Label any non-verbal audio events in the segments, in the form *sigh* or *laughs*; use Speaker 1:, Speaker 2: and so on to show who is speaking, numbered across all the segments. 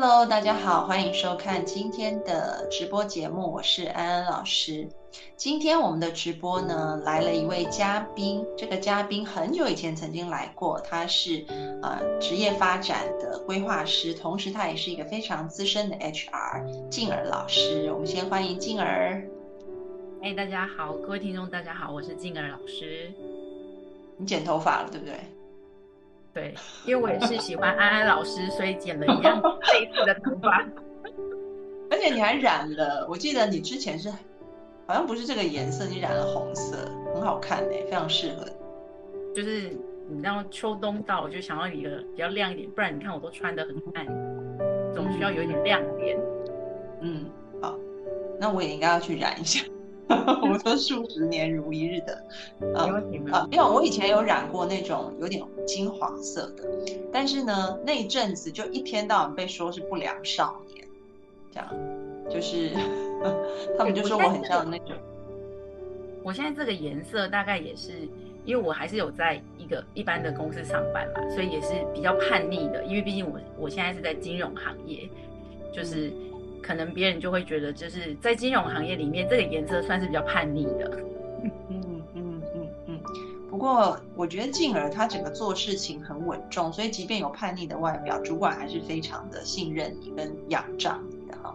Speaker 1: Hello，大家好，欢迎收看今天的直播节目，我是安安老师。今天我们的直播呢，来了一位嘉宾，这个嘉宾很久以前曾经来过，他是呃职业发展的规划师，同时他也是一个非常资深的 HR，静儿老师。我们先欢迎静儿。
Speaker 2: 哎，大家好，各位听众，大家好，我是静儿老师。
Speaker 1: 你剪头发了，对不对？
Speaker 2: 对，因为我也是喜欢安安老师，所以剪了一样 *laughs* 类似的头发。*laughs*
Speaker 1: 而且你还染了，我记得你之前是好像不是这个颜色，你染了红色，很好看哎，非常适合。
Speaker 2: 就是你知道秋冬到，我就想要一个比较亮一点，不然你看我都穿的很暗，总需要有一点亮点。
Speaker 1: 嗯，好，那我也应该要去染一下。*laughs* 我说数十年如一日的，
Speaker 2: 啊
Speaker 1: 啊，因为我以前有染过那种有点金黄色的，但是呢，那一阵子就一天到晚被说是不良少年，这样，就是 *laughs* 他们就说我很像那种。
Speaker 2: 我现在这个颜色大概也是，因为我还是有在一个一般的公司上班嘛，所以也是比较叛逆的，因为毕竟我我现在是在金融行业，就是。可能别人就会觉得，就是在金融行业里面，这个颜色算是比较叛逆的。嗯嗯
Speaker 1: 嗯嗯嗯。不过我觉得静儿她整个做事情很稳重，所以即便有叛逆的外表，主管还是非常的信任你跟仰仗你的哈。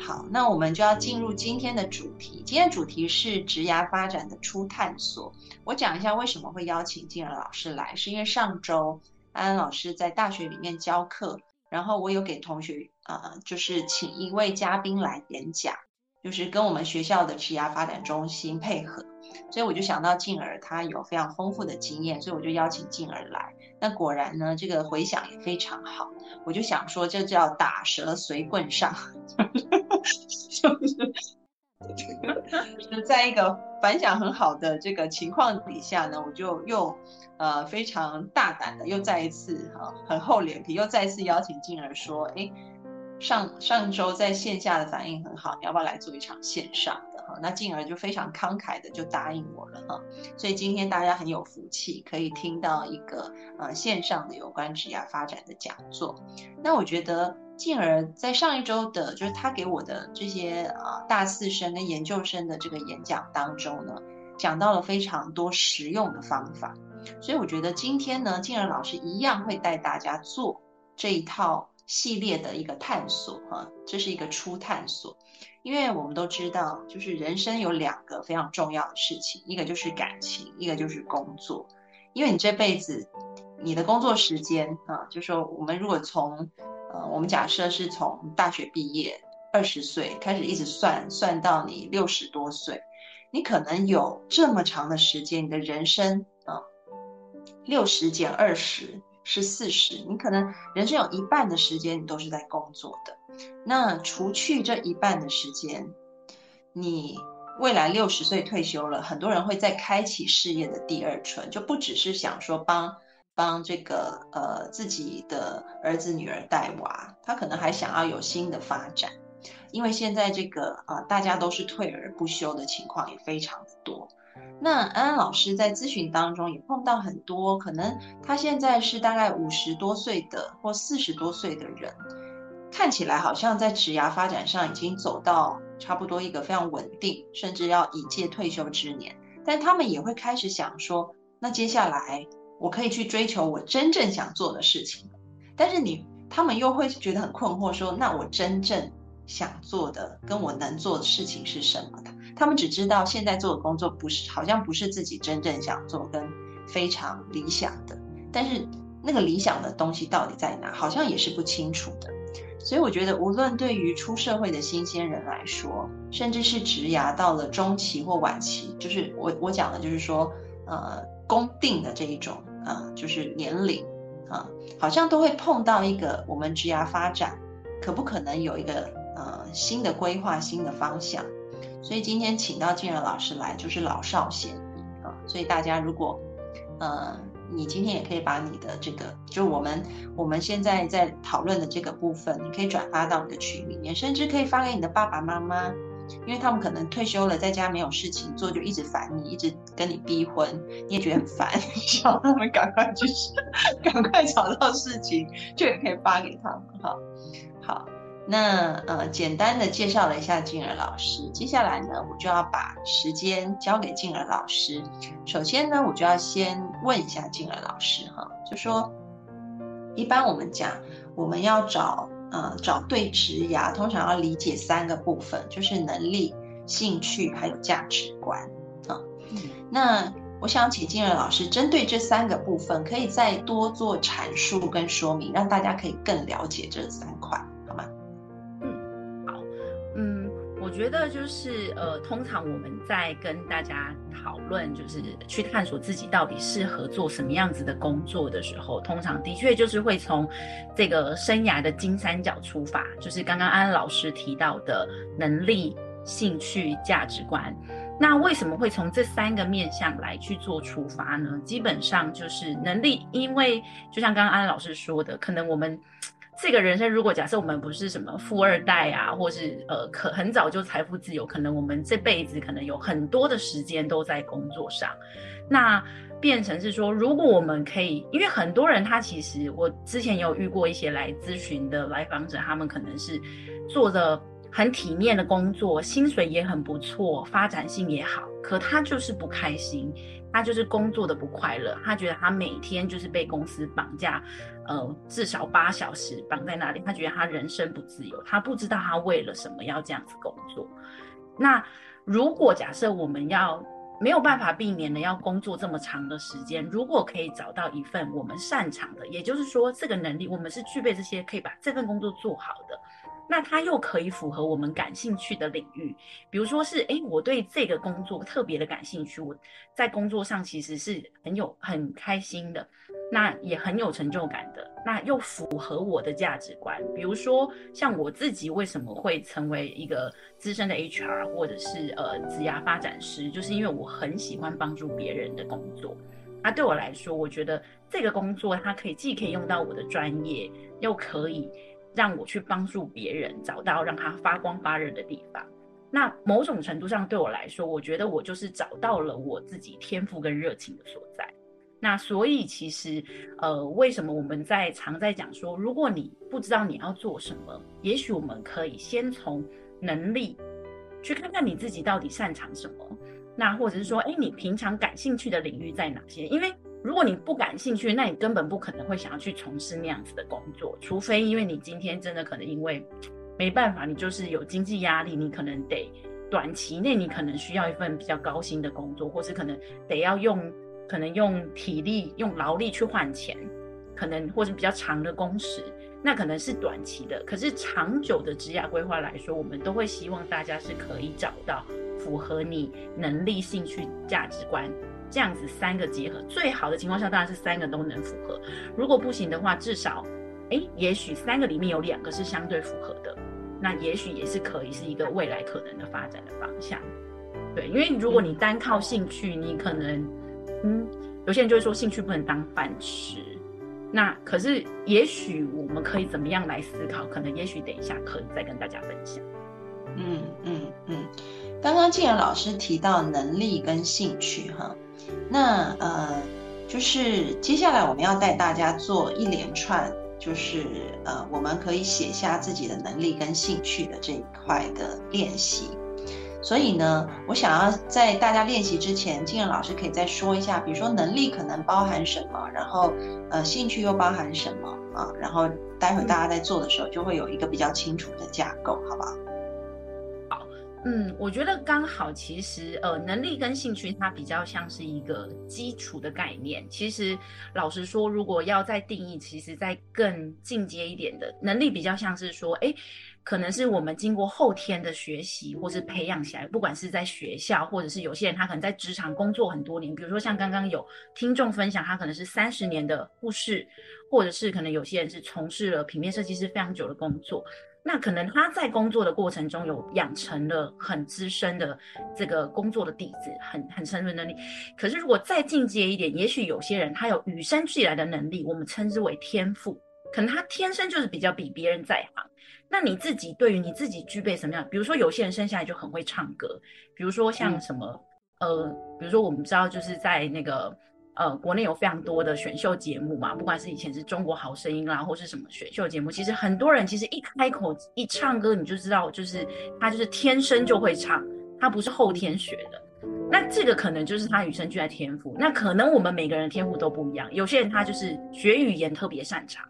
Speaker 1: 好，那我们就要进入今天的主题。今天主题是职涯发展的初探索。我讲一下为什么会邀请静儿老师来，是因为上周安安老师在大学里面教课。然后我有给同学啊，就是请一位嘉宾来演讲，就是跟我们学校的职涯发展中心配合，所以我就想到静儿她有非常丰富的经验，所以我就邀请静儿来。那果然呢，这个回响也非常好。我就想说，这叫打蛇随棍上，*laughs* 就是。是在一个反响很好的这个情况底下呢，我就又呃非常大胆的又再一次哈很厚脸皮又再一次邀请静儿说，哎，上上周在线下的反应很好，你要不要来做一场线上的哈？那静儿就非常慷慨的就答应我了哈。所以今天大家很有福气，可以听到一个呃线上的有关职业发展的讲座。那我觉得。进而，在上一周的，就是他给我的这些啊大四生跟研究生的这个演讲当中呢，讲到了非常多实用的方法，所以我觉得今天呢，静儿老师一样会带大家做这一套系列的一个探索哈，这是一个初探索，因为我们都知道，就是人生有两个非常重要的事情，一个就是感情，一个就是工作，因为你这辈子你的工作时间啊，就说我们如果从呃，我们假设是从大学毕业二十岁开始，一直算算到你六十多岁，你可能有这么长的时间，你的人生啊，六十减二十是四十，你可能人生有一半的时间你都是在工作的。那除去这一半的时间，你未来六十岁退休了，很多人会再开启事业的第二春，就不只是想说帮。帮这个呃自己的儿子女儿带娃，他可能还想要有新的发展，因为现在这个啊大家都是退而不休的情况也非常的多。那安安老师在咨询当中也碰到很多，可能他现在是大概五十多岁的或四十多岁的人，看起来好像在职涯发展上已经走到差不多一个非常稳定，甚至要已届退休之年，但他们也会开始想说，那接下来。我可以去追求我真正想做的事情，但是你他们又会觉得很困惑，说那我真正想做的跟我能做的事情是什么的？他们只知道现在做的工作不是，好像不是自己真正想做跟非常理想的，但是那个理想的东西到底在哪，好像也是不清楚的。所以我觉得，无论对于出社会的新鲜人来说，甚至是职涯到了中期或晚期，就是我我讲的，就是说，呃，公定的这一种，啊，就是年龄，啊，好像都会碰到一个我们职涯发展可不可能有一个呃新的规划、新的方向。所以今天请到静儿老师来，就是老少咸宜啊。所以大家如果，呃。你今天也可以把你的这个，就我们我们现在在讨论的这个部分，你可以转发到你的群里面，甚至可以发给你的爸爸妈妈，因为他们可能退休了，在家没有事情做，就一直烦你，一直跟你逼婚，你也觉得很烦，*laughs* 叫他们赶快去，*laughs* 赶快找到事情，就也可以发给他们哈。好。那呃，简单的介绍了一下静儿老师，接下来呢，我就要把时间交给静儿老师。首先呢，我就要先问一下静儿老师哈，就说，一般我们讲我们要找呃找对职涯，通常要理解三个部分，就是能力、兴趣还有价值观啊。那我想请静儿老师针对这三个部分，可以再多做阐述跟说明，让大家可以更了解这三块。
Speaker 2: 觉得就是呃，通常我们在跟大家讨论，就是去探索自己到底适合做什么样子的工作的时候，通常的确就是会从这个生涯的金三角出发，就是刚刚安安老师提到的能力、兴趣、价值观。那为什么会从这三个面向来去做出发呢？基本上就是能力，因为就像刚刚安安老师说的，可能我们。这个人生，如果假设我们不是什么富二代啊，或是呃，可很早就财富自由，可能我们这辈子可能有很多的时间都在工作上，那变成是说，如果我们可以，因为很多人他其实我之前有遇过一些来咨询的来访者，他们可能是做的很体面的工作，薪水也很不错，发展性也好，可他就是不开心。他就是工作的不快乐，他觉得他每天就是被公司绑架，呃，至少八小时绑在那里，他觉得他人生不自由，他不知道他为了什么要这样子工作。那如果假设我们要没有办法避免的要工作这么长的时间，如果可以找到一份我们擅长的，也就是说这个能力我们是具备这些可以把这份工作做好的。那它又可以符合我们感兴趣的领域，比如说是，哎，我对这个工作特别的感兴趣，我在工作上其实是很有很开心的，那也很有成就感的，那又符合我的价值观。比如说像我自己为什么会成为一个资深的 HR 或者是呃职涯发展师，就是因为我很喜欢帮助别人的工作。那对我来说，我觉得这个工作它可以既可以用到我的专业，又可以。让我去帮助别人找到让他发光发热的地方，那某种程度上对我来说，我觉得我就是找到了我自己天赋跟热情的所在。那所以其实，呃，为什么我们在常在讲说，如果你不知道你要做什么，也许我们可以先从能力去看看你自己到底擅长什么，那或者是说，哎，你平常感兴趣的领域在哪些？因为如果你不感兴趣，那你根本不可能会想要去从事那样子的工作，除非因为你今天真的可能因为没办法，你就是有经济压力，你可能得短期内你可能需要一份比较高薪的工作，或是可能得要用可能用体力用劳力去换钱，可能或者比较长的工时，那可能是短期的。可是长久的职业规划来说，我们都会希望大家是可以找到符合你能力、兴趣、价值观。这样子三个结合，最好的情况下当然是三个都能符合。如果不行的话，至少，哎，也许三个里面有两个是相对符合的，那也许也是可以是一个未来可能的发展的方向。对，因为如果你单靠兴趣，你可能，嗯，有些人就会说兴趣不能当饭吃。那可是，也许我们可以怎么样来思考？可能也许等一下可以再跟大家分享。
Speaker 1: 嗯嗯嗯，刚刚静然老师提到能力跟兴趣，哈。那呃，就是接下来我们要带大家做一连串，就是呃，我们可以写下自己的能力跟兴趣的这一块的练习。所以呢，我想要在大家练习之前，金仁老师可以再说一下，比如说能力可能包含什么，然后呃，兴趣又包含什么啊？然后待会大家在做的时候就会有一个比较清楚的架构，好不好？
Speaker 2: 嗯，我觉得刚好，其实呃，能力跟兴趣它比较像是一个基础的概念。其实老实说，如果要再定义，其实再更进阶一点的能力，比较像是说，哎，可能是我们经过后天的学习或是培养起来，不管是在学校，或者是有些人他可能在职场工作很多年，比如说像刚刚有听众分享，他可能是三十年的护士，或者是可能有些人是从事了平面设计师非常久的工作。那可能他在工作的过程中有养成了很资深的这个工作的底子，很很成熟能力。可是如果再进阶一点，也许有些人他有与生俱来的能力，我们称之为天赋，可能他天生就是比较比别人在行。那你自己对于你自己具备什么样？比如说有些人生下来就很会唱歌，比如说像什么呃，比如说我们知道就是在那个。呃，国内有非常多的选秀节目嘛，不管是以前是中国好声音啦，或是什么选秀节目，其实很多人其实一开口一唱歌，你就知道，就是他就是天生就会唱，他不是后天学的。那这个可能就是他与生俱来天赋。那可能我们每个人天赋都不一样，有些人他就是学语言特别擅长，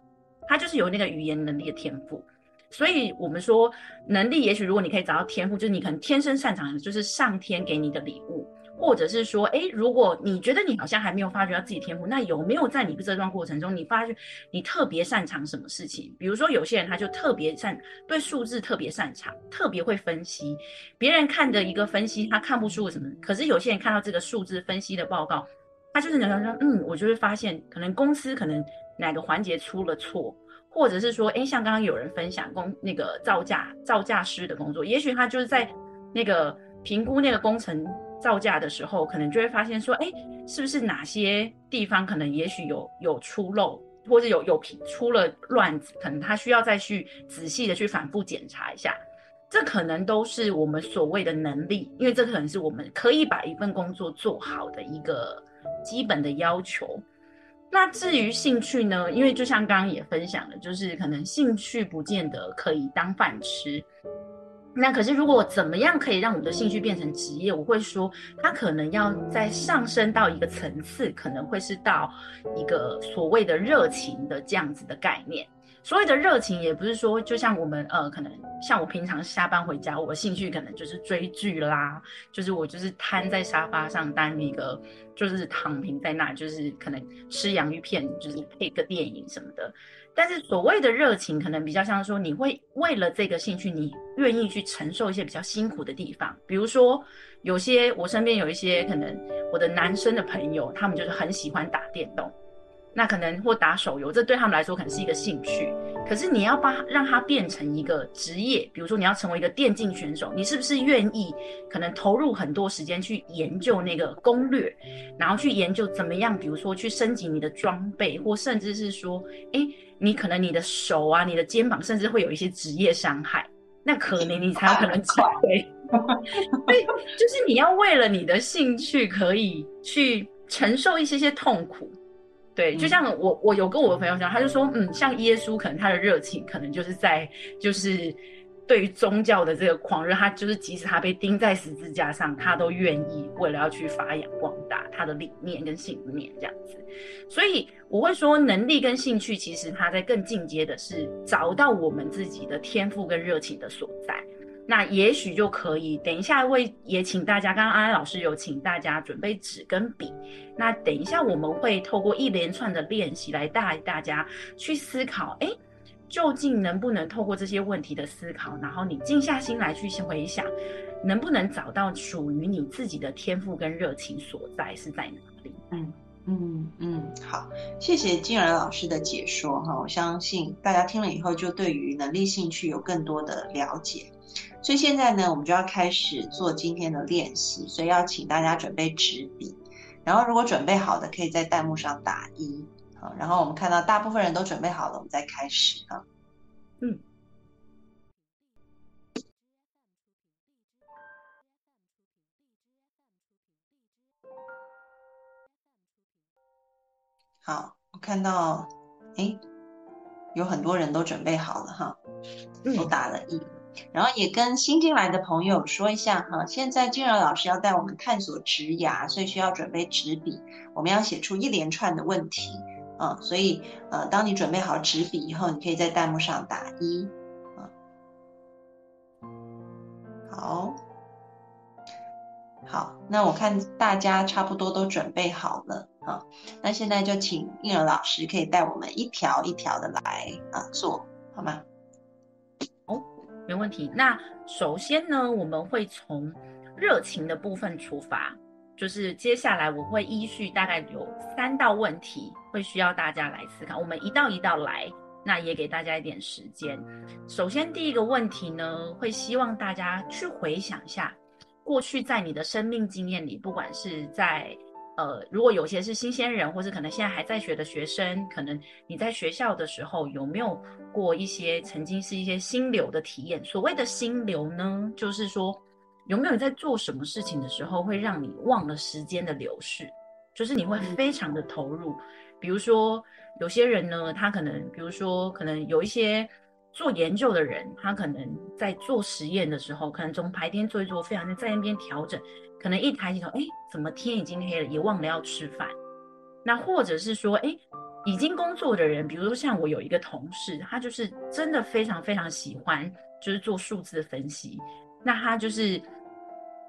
Speaker 2: 他就是有那个语言能力的天赋。所以我们说能力，也许如果你可以找到天赋，就是你可能天生擅长的，就是上天给你的礼物。或者是说，哎，如果你觉得你好像还没有发掘到自己天赋，那有没有在你这段过程中，你发觉你特别擅长什么事情？比如说，有些人他就特别擅对数字特别擅长，特别会分析。别人看的一个分析，他看不出什么，可是有些人看到这个数字分析的报告，他就是能说，嗯，我就会发现，可能公司可能哪个环节出了错，或者是说，哎，像刚刚有人分享工那个造价造价师的工作，也许他就是在那个评估那个工程。造价的时候，可能就会发现说，哎，是不是哪些地方可能也许有有出漏，或者有有出了乱子，可能他需要再去仔细的去反复检查一下。这可能都是我们所谓的能力，因为这可能是我们可以把一份工作做好的一个基本的要求。那至于兴趣呢？因为就像刚刚也分享了，就是可能兴趣不见得可以当饭吃。那可是，如果怎么样可以让我们的兴趣变成职业？我会说，它可能要再上升到一个层次，可能会是到一个所谓的热情的这样子的概念。所谓的热情，也不是说就像我们呃，可能像我平常下班回家，我兴趣可能就是追剧啦，就是我就是瘫在沙发上当一个，就是躺平在那，就是可能吃洋芋片，就是配个电影什么的。但是所谓的热情，可能比较像说，你会为了这个兴趣，你愿意去承受一些比较辛苦的地方。比如说，有些我身边有一些可能我的男生的朋友，他们就是很喜欢打电动。那可能或打手游，这对他们来说可能是一个兴趣。可是你要把让它变成一个职业，比如说你要成为一个电竞选手，你是不是愿意可能投入很多时间去研究那个攻略，然后去研究怎么样，比如说去升级你的装备，或甚至是说，哎，你可能你的手啊、你的肩膀，甚至会有一些职业伤害，那可能你才有可能成为。*laughs* 对，就是你要为了你的兴趣，可以去承受一些些痛苦。对，就像我，我有跟我的朋友讲，他就说，嗯，像耶稣，可能他的热情，可能就是在，就是对于宗教的这个狂热，他就是即使他被钉在十字架上，他都愿意为了要去发扬光大他的理念跟信念这样子。所以我会说，能力跟兴趣，其实他在更进阶的是找到我们自己的天赋跟热情的所在。那也许就可以，等一下会也请大家，刚刚安安老师有请大家准备纸跟笔。那等一下我们会透过一连串的练习来带大家去思考，哎，究竟能不能透过这些问题的思考，然后你静下心来去回想，能不能找到属于你自己的天赋跟热情所在是在哪里？
Speaker 1: 嗯嗯嗯，好，谢谢金儿老师的解说哈，我相信大家听了以后就对于能力兴趣有更多的了解。所以现在呢，我们就要开始做今天的练习，所以要请大家准备纸笔，然后如果准备好的，可以在弹幕上打一，好，然后我们看到大部分人都准备好了，我们再开始啊，嗯，好，我看到，哎，有很多人都准备好了哈，都打了一。然后也跟新进来的朋友说一下哈，现在静柔老师要带我们探索职涯，所以需要准备纸笔，我们要写出一连串的问题啊，所以呃，当你准备好纸笔以后，你可以在弹幕上打一啊。好，好，那我看大家差不多都准备好了啊，那现在就请应儿老师可以带我们一条一条的来啊做，好吗？
Speaker 2: 没问题。那首先呢，我们会从热情的部分出发，就是接下来我会依序大概有三道问题，会需要大家来思考，我们一道一道来。那也给大家一点时间。首先，第一个问题呢，会希望大家去回想一下，过去在你的生命经验里，不管是在呃，如果有些是新鲜人，或是可能现在还在学的学生，可能你在学校的时候有没有过一些曾经是一些心流的体验？所谓的心流呢，就是说有没有在做什么事情的时候会让你忘了时间的流逝，就是你会非常的投入，比如说。有些人呢，他可能，比如说，可能有一些做研究的人，他可能在做实验的时候，可能从白天做一做，非常在那边调整，可能一抬起头，哎，怎么天已经黑了，也忘了要吃饭。那或者是说，哎，已经工作的人，比如说像我有一个同事，他就是真的非常非常喜欢，就是做数字的分析，那他就是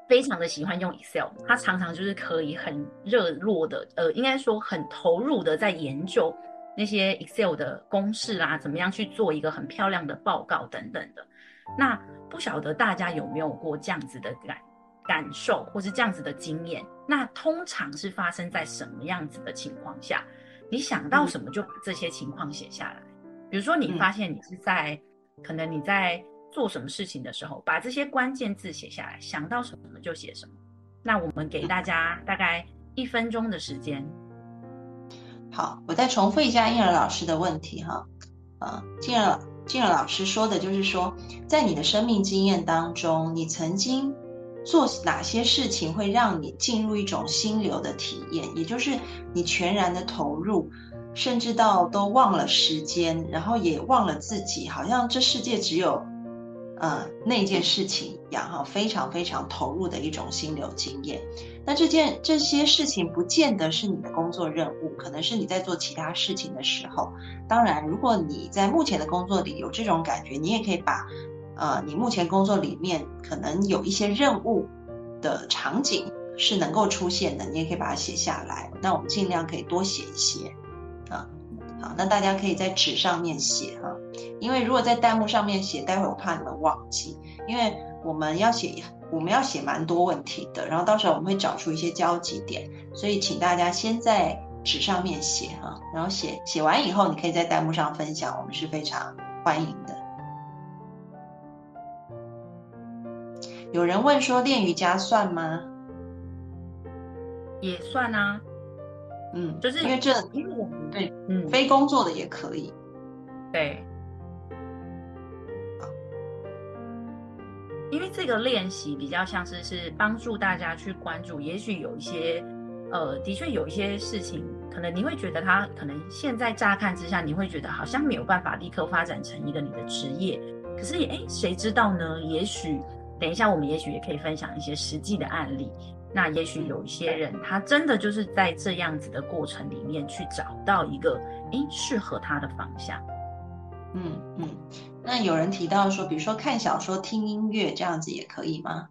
Speaker 2: 非常的喜欢用 Excel，他常常就是可以很热络的，呃，应该说很投入的在研究。那些 Excel 的公式啊，怎么样去做一个很漂亮的报告等等的，那不晓得大家有没有过这样子的感感受，或是这样子的经验？那通常是发生在什么样子的情况下？你想到什么就把这些情况写下来。比如说，你发现你是在可能你在做什么事情的时候，把这些关键字写下来，想到什么就写什么。那我们给大家大概一分钟的时间。
Speaker 1: 好，我再重复一下婴儿老师的问题哈，啊，静儿静儿老师说的就是说，在你的生命经验当中，你曾经做哪些事情会让你进入一种心流的体验，也就是你全然的投入，甚至到都忘了时间，然后也忘了自己，好像这世界只有。呃，那件事情一样哈，非常非常投入的一种心流经验。那这件这些事情不见得是你的工作任务，可能是你在做其他事情的时候。当然，如果你在目前的工作里有这种感觉，你也可以把呃你目前工作里面可能有一些任务的场景是能够出现的，你也可以把它写下来。那我们尽量可以多写一些啊。好，那大家可以在纸上面写哈，因为如果在弹幕上面写，待会我怕你们忘记，因为我们要写，我们要写蛮多问题的，然后到时候我们会找出一些交集点，所以请大家先在纸上面写哈，然后写写完以后，你可以在弹幕上分享，我们是非常欢迎的。有人问说练瑜伽算吗？
Speaker 2: 也算啊。
Speaker 1: 嗯，就是因为这，因为我们对，嗯，非工作的也可以，
Speaker 2: 对，因为这个练习比较像是是帮助大家去关注，也许有一些，呃，的确有一些事情，可能你会觉得他可能现在乍看之下，你会觉得好像没有办法立刻发展成一个你的职业，可是，哎，谁知道呢？也许等一下我们也许也可以分享一些实际的案例。那也许有一些人，他真的就是在这样子的过程里面去找到一个诶适合他的方向。
Speaker 1: 嗯嗯，那有人提到说，比如说看小说、听音乐这样子也可以吗？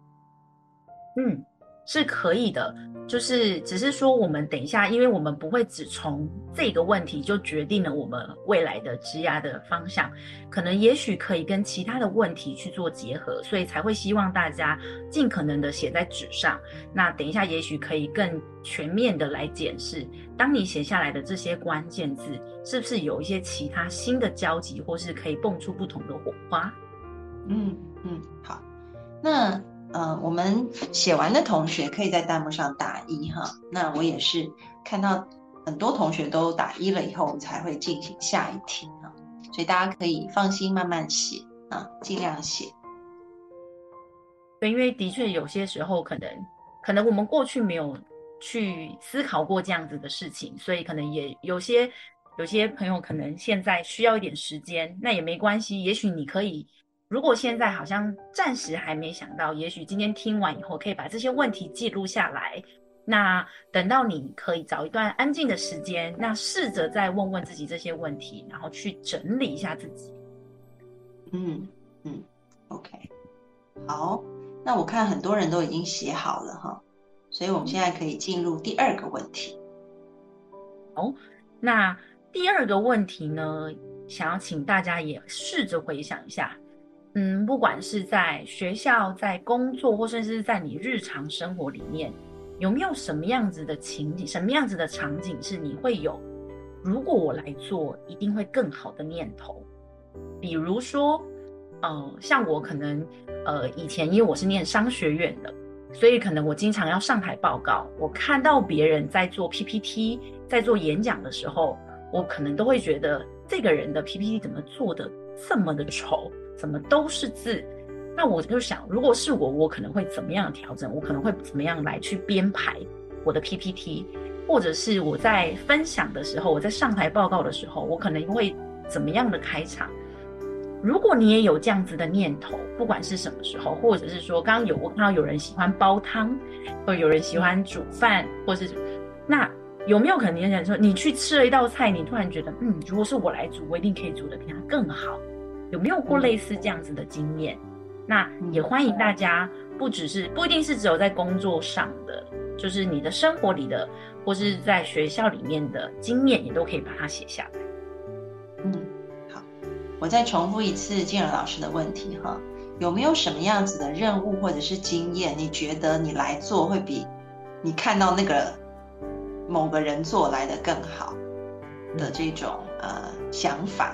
Speaker 2: 嗯。是可以的，就是只是说我们等一下，因为我们不会只从这个问题就决定了我们未来的职涯的方向，可能也许可以跟其他的问题去做结合，所以才会希望大家尽可能的写在纸上。那等一下也许可以更全面的来检视，当你写下来的这些关键字，是不是有一些其他新的交集，或是可以蹦出不同的火花？
Speaker 1: 嗯嗯，好，那。嗯，我们写完的同学可以在弹幕上打一哈。那我也是看到很多同学都打一了以后，我们才会进行下一题哈。所以大家可以放心慢慢写啊，尽量写。
Speaker 2: 对，因为的确有些时候可能可能我们过去没有去思考过这样子的事情，所以可能也有些有些朋友可能现在需要一点时间，那也没关系，也许你可以。如果现在好像暂时还没想到，也许今天听完以后可以把这些问题记录下来。那等到你可以找一段安静的时间，那试着再问问自己这些问题，然后去整理一下自己。
Speaker 1: 嗯嗯，OK，好。那我看很多人都已经写好了哈。所以我们现在可以进入第二个问题。
Speaker 2: 哦，那第二个问题呢，想要请大家也试着回想一下，嗯，不管是在学校、在工作，或甚至是在你日常生活里面，有没有什么样子的情景、什么样子的场景是你会有？如果我来做，一定会更好的念头。比如说，呃，像我可能，呃，以前因为我是念商学院的，所以可能我经常要上台报告。我看到别人在做 PPT，在做演讲的时候，我可能都会觉得这个人的 PPT 怎么做的这么的丑，怎么都是字。那我就想，如果是我，我可能会怎么样调整？我可能会怎么样来去编排我的 PPT？或者是我在分享的时候，我在上台报告的时候，我可能会怎么样的开场？如果你也有这样子的念头，不管是什么时候，或者是说刚刚有我看到有人喜欢煲汤，或有人喜欢煮饭，或是那有没有可能你想说，你去吃了一道菜，你突然觉得，嗯，如果是我来煮，我一定可以煮的比他更好？有没有过类似这样子的经验？那也欢迎大家，不只是不一定是只有在工作上的，就是你的生活里的。或是在学校里面的经验，你都可以把它写下来。
Speaker 1: 嗯，好，我再重复一次静儿老师的问题哈，有没有什么样子的任务或者是经验，你觉得你来做会比你看到那个某个人做来的更好的这种呃想法？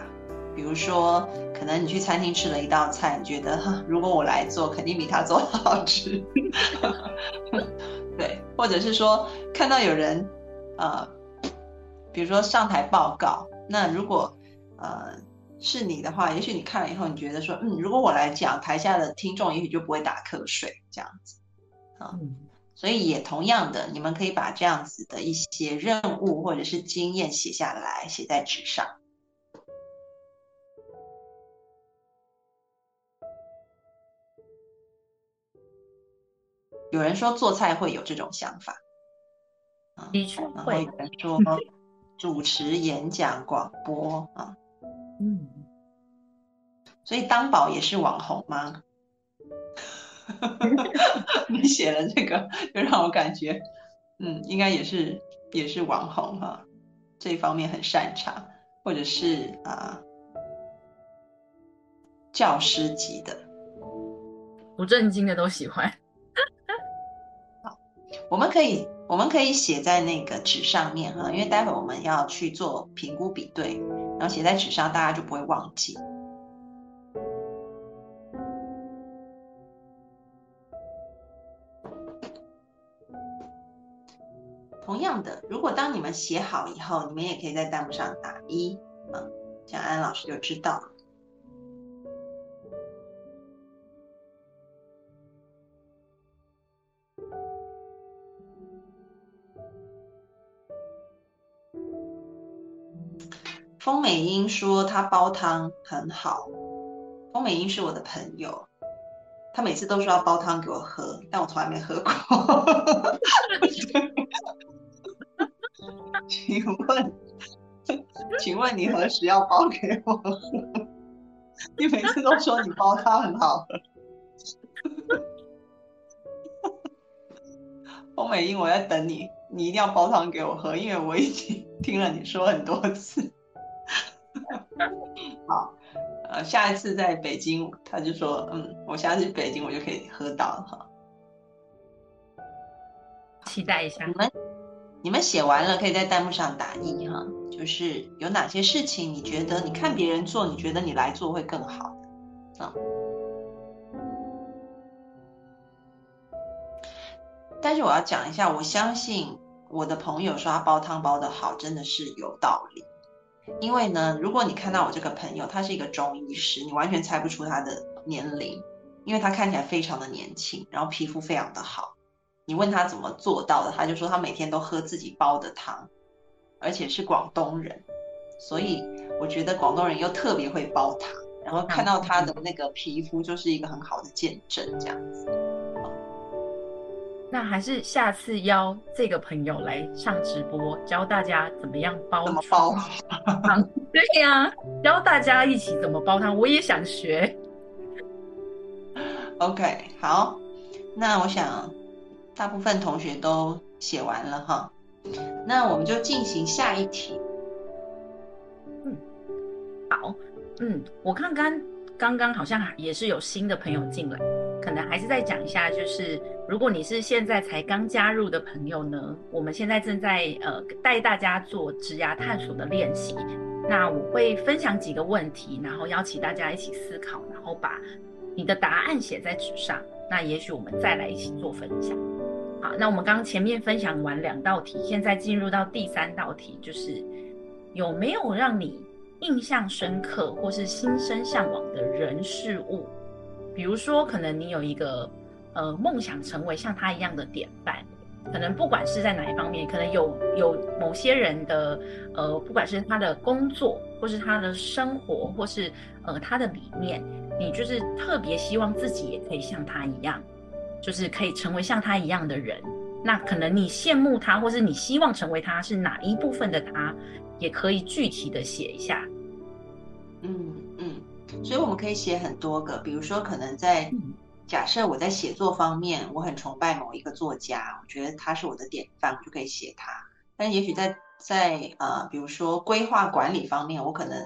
Speaker 1: 比如说，可能你去餐厅吃了一道菜，你觉得如果我来做，肯定比他做的好吃。*laughs* 对，或者是说看到有人，呃，比如说上台报告，那如果呃是你的话，也许你看了以后，你觉得说，嗯，如果我来讲，台下的听众也许就不会打瞌睡这样子，啊，所以也同样的，你们可以把这样子的一些任务或者是经验写下来，写在纸上。有人说做菜会有这种想法，
Speaker 2: 的确
Speaker 1: 会。有人说 *laughs* 主持演讲、广播啊，嗯，所以当宝也是网红吗？*laughs* 你写了这个，就让我感觉，嗯，应该也是也是网红哈，这一方面很擅长，或者是啊，教师级的，
Speaker 2: 不正经的都喜欢。
Speaker 1: 我们可以，我们可以写在那个纸上面哈，因为待会我们要去做评估比对，然后写在纸上，大家就不会忘记。同样的，如果当你们写好以后，你们也可以在弹幕上打一啊，这样安老师就知道。风美英说她煲汤很好。风美英是我的朋友，她每次都说要煲汤给我喝，但我从来没喝过。*laughs* 请问，请问你何时要煲给我喝？*laughs* 你每次都说你煲汤很好喝。*laughs* 风美英，我在等你，你一定要煲汤给我喝，因为我已经听了你说很多次。*laughs* 好，呃，下一次在北京，他就说，嗯，我下次去北京，我就可以喝到哈。
Speaker 2: 期待一下。
Speaker 1: 你们，你们写完了，可以在弹幕上打一哈。就是有哪些事情，你觉得你看别人做，你觉得你来做会更好啊？但是我要讲一下，我相信我的朋友说他煲汤煲的好，真的是有道理。因为呢，如果你看到我这个朋友，他是一个中医师，你完全猜不出他的年龄，因为他看起来非常的年轻，然后皮肤非常的好。你问他怎么做到的，他就说他每天都喝自己煲的汤，而且是广东人，所以我觉得广东人又特别会煲汤，然后看到他的那个皮肤就是一个很好的见证，这样子。
Speaker 2: 那还是下次邀这个朋友来上直播，教大家怎么样煲汤。*laughs* 对呀，教大家一起怎么煲汤，我也想学。
Speaker 1: OK，好，那我想大部分同学都写完了哈，那我们就进行下一题。
Speaker 2: 嗯，好，嗯，我看刚刚刚好像也是有新的朋友进来，可能还是再讲一下，就是如果你是现在才刚加入的朋友呢，我们现在正在呃带大家做职涯探索的练习，那我会分享几个问题，然后邀请大家一起思考，然后把你的答案写在纸上，那也许我们再来一起做分享。好，那我们刚刚前面分享完两道题，现在进入到第三道题，就是有没有让你印象深刻或是心生向往的人事物？比如说，可能你有一个呃梦想成为像他一样的典范，可能不管是在哪一方面，可能有有某些人的呃，不管是他的工作，或是他的生活，或是呃他的理念，你就是特别希望自己也可以像他一样。就是可以成为像他一样的人，那可能你羡慕他，或是你希望成为他，是哪一部分的他，也可以具体的写一下。
Speaker 1: 嗯，所以我们可以写很多个，比如说可能在假设我在写作方面，我很崇拜某一个作家，我觉得他是我的典范，我就可以写他。但也许在在呃，比如说规划管理方面，我可能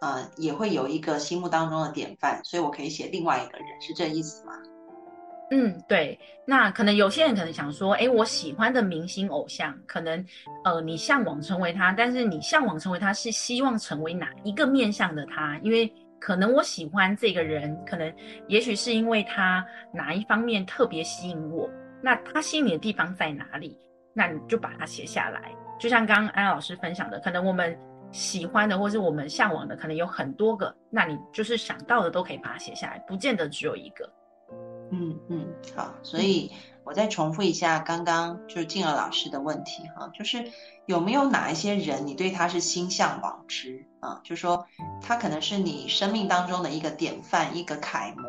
Speaker 1: 呃也会有一个心目当中的典范，所以我可以写另外一个人，是这意思吗？
Speaker 2: 嗯，对，那可能有些人可能想说，哎，我喜欢的明星偶像，可能，呃，你向往成为他，但是你向往成为他是希望成为哪一个面向的他？因为可能我喜欢这个人，可能也许是因为他哪一方面特别吸引我，那他吸引你的地方在哪里？那你就把它写下来。就像刚刚安老师分享的，可能我们喜欢的或是我们向往的，可能有很多个，那你就是想到的都可以把它写下来，不见得只有一个。
Speaker 1: 嗯嗯，好，所以我再重复一下刚刚就是静儿老师的问题哈，就是有没有哪一些人你对他是心向往之啊？就说他可能是你生命当中的一个典范、一个楷模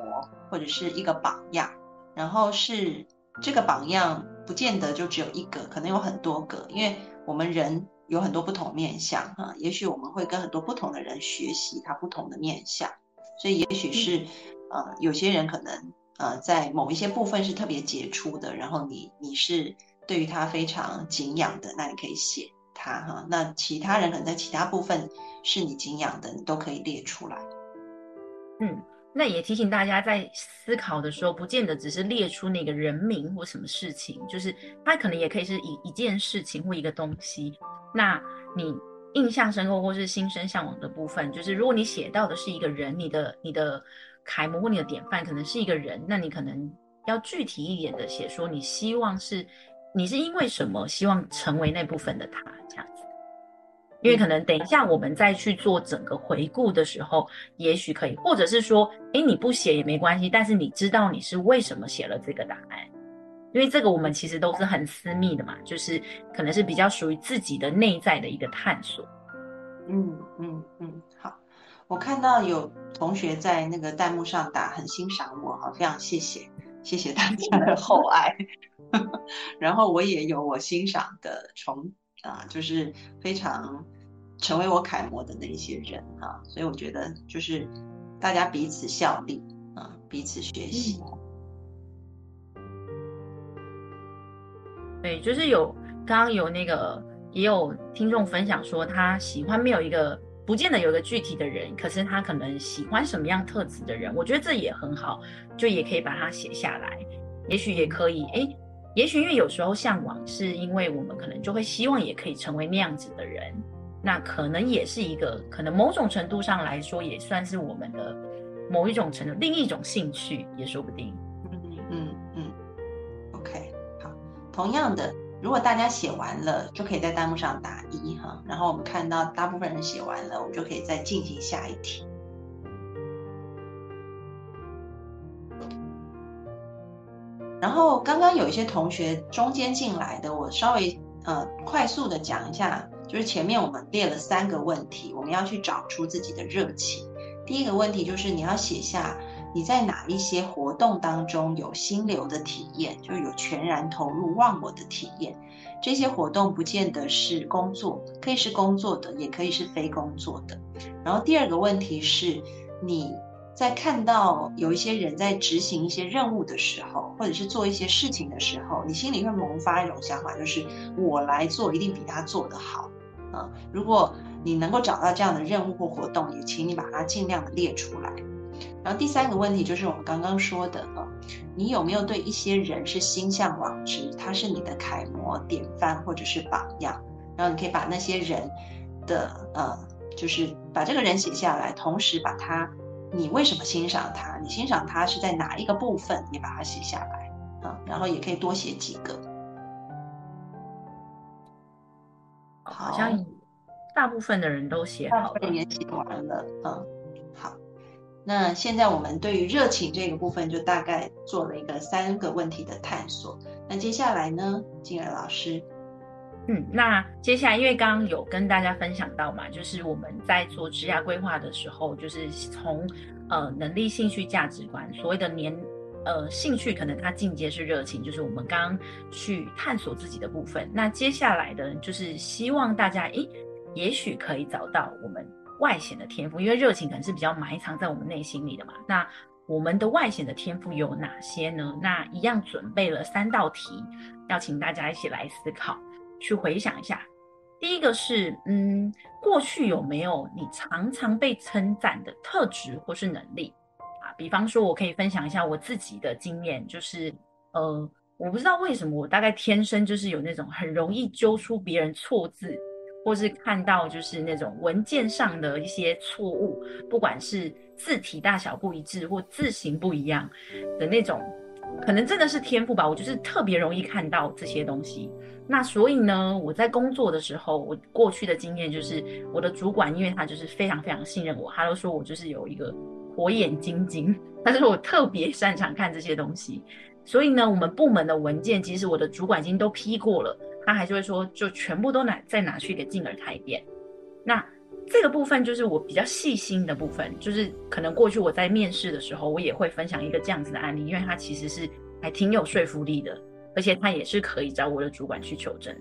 Speaker 1: 或者是一个榜样，然后是这个榜样不见得就只有一个，可能有很多个，因为我们人有很多不同面相哈，也许我们会跟很多不同的人学习他不同的面相，所以也许是呃有些人可能。呃，在某一些部分是特别杰出的，然后你你是对于他非常敬仰的，那你可以写他哈。那其他人可能在其他部分是你敬仰的，你都可以列出来。
Speaker 2: 嗯，那也提醒大家，在思考的时候，不见得只是列出那个人名或什么事情，就是他可能也可以是一一件事情或一个东西。那你印象深刻或是心生向往的部分，就是如果你写到的是一个人，你的你的。楷模或你的典范可能是一个人，那你可能要具体一点的写说，你希望是，你是因为什么希望成为那部分的他这样子？因为可能等一下我们再去做整个回顾的时候，也许可以，或者是说，诶，你不写也没关系，但是你知道你是为什么写了这个答案，因为这个我们其实都是很私密的嘛，就是可能是比较属于自己的内在的一个探索。
Speaker 1: 嗯嗯嗯，好。我看到有同学在那个弹幕上打很欣赏我好，非常谢谢，谢谢大家的厚爱。*laughs* 然后我也有我欣赏的从啊，就是非常成为我楷模的那一些人啊，所以我觉得就是大家彼此效力啊，彼此学习。
Speaker 2: 对，就是有刚刚有那个也有听众分享说他喜欢没有一个。不见得有个具体的人，可是他可能喜欢什么样特质的人，我觉得这也很好，就也可以把它写下来。也许也可以，哎，也许因为有时候向往，是因为我们可能就会希望也可以成为那样子的人，那可能也是一个，可能某种程度上来说，也算是我们的某一种程度，另一种兴趣也说不定。
Speaker 1: 嗯嗯嗯，OK，好，同样的。如果大家写完了，就可以在弹幕上打一哈，然后我们看到大部分人写完了，我们就可以再进行下一题。然后刚刚有一些同学中间进来的，我稍微呃快速的讲一下，就是前面我们列了三个问题，我们要去找出自己的热情。第一个问题就是你要写下。你在哪一些活动当中有心流的体验，就有全然投入忘我的体验？这些活动不见得是工作，可以是工作的，也可以是非工作的。然后第二个问题是，你在看到有一些人在执行一些任务的时候，或者是做一些事情的时候，你心里会萌发一种想法，就是我来做一定比他做得好啊。如果你能够找到这样的任务或活动，也请你把它尽量的列出来。然后第三个问题就是我们刚刚说的啊，你有没有对一些人是心向往之，他是你的楷模、典范或者是榜样？然后你可以把那些人的呃，就是把这个人写下来，同时把他。你为什么欣赏他？你欣赏他是在哪一个部分？你把它写下来啊，然后也可以多写几个。
Speaker 2: 好像大部分的人都写好
Speaker 1: 了，也写完了。嗯，好。那现在我们对于热情这个部分就大概做了一个三个问题的探索。那接下来呢，静儿老师？
Speaker 2: 嗯，那接下来，因为刚刚有跟大家分享到嘛，就是我们在做职业规划的时候，就是从呃能力、兴趣、价值观，所谓的年呃兴趣，可能它进阶是热情，就是我们刚刚去探索自己的部分。那接下来的，就是希望大家，诶，也许可以找到我们外显的天赋，因为热情可能是比较埋藏在我们内心里的嘛。那我们的外显的天赋有哪些呢？那一样准备了三道题，要请大家一起来思考。去回想一下，第一个是，嗯，过去有没有你常常被称赞的特质或是能力啊？比方说，我可以分享一下我自己的经验，就是，呃，我不知道为什么我大概天生就是有那种很容易揪出别人错字，或是看到就是那种文件上的一些错误，不管是字体大小不一致或字形不一样的那种，可能真的是天赋吧。我就是特别容易看到这些东西。那所以呢，我在工作的时候，我过去的经验就是，我的主管因为他就是非常非常信任我，他都说我就是有一个火眼金睛，但是我特别擅长看这些东西。所以呢，我们部门的文件，即使我的主管已经都批过了，他还是会说，就全部都拿再拿去给静儿看一遍。那这个部分就是我比较细心的部分，就是可能过去我在面试的时候，我也会分享一个这样子的案例，因为它其实是还挺有说服力的。而且他也是可以找我的主管去求证，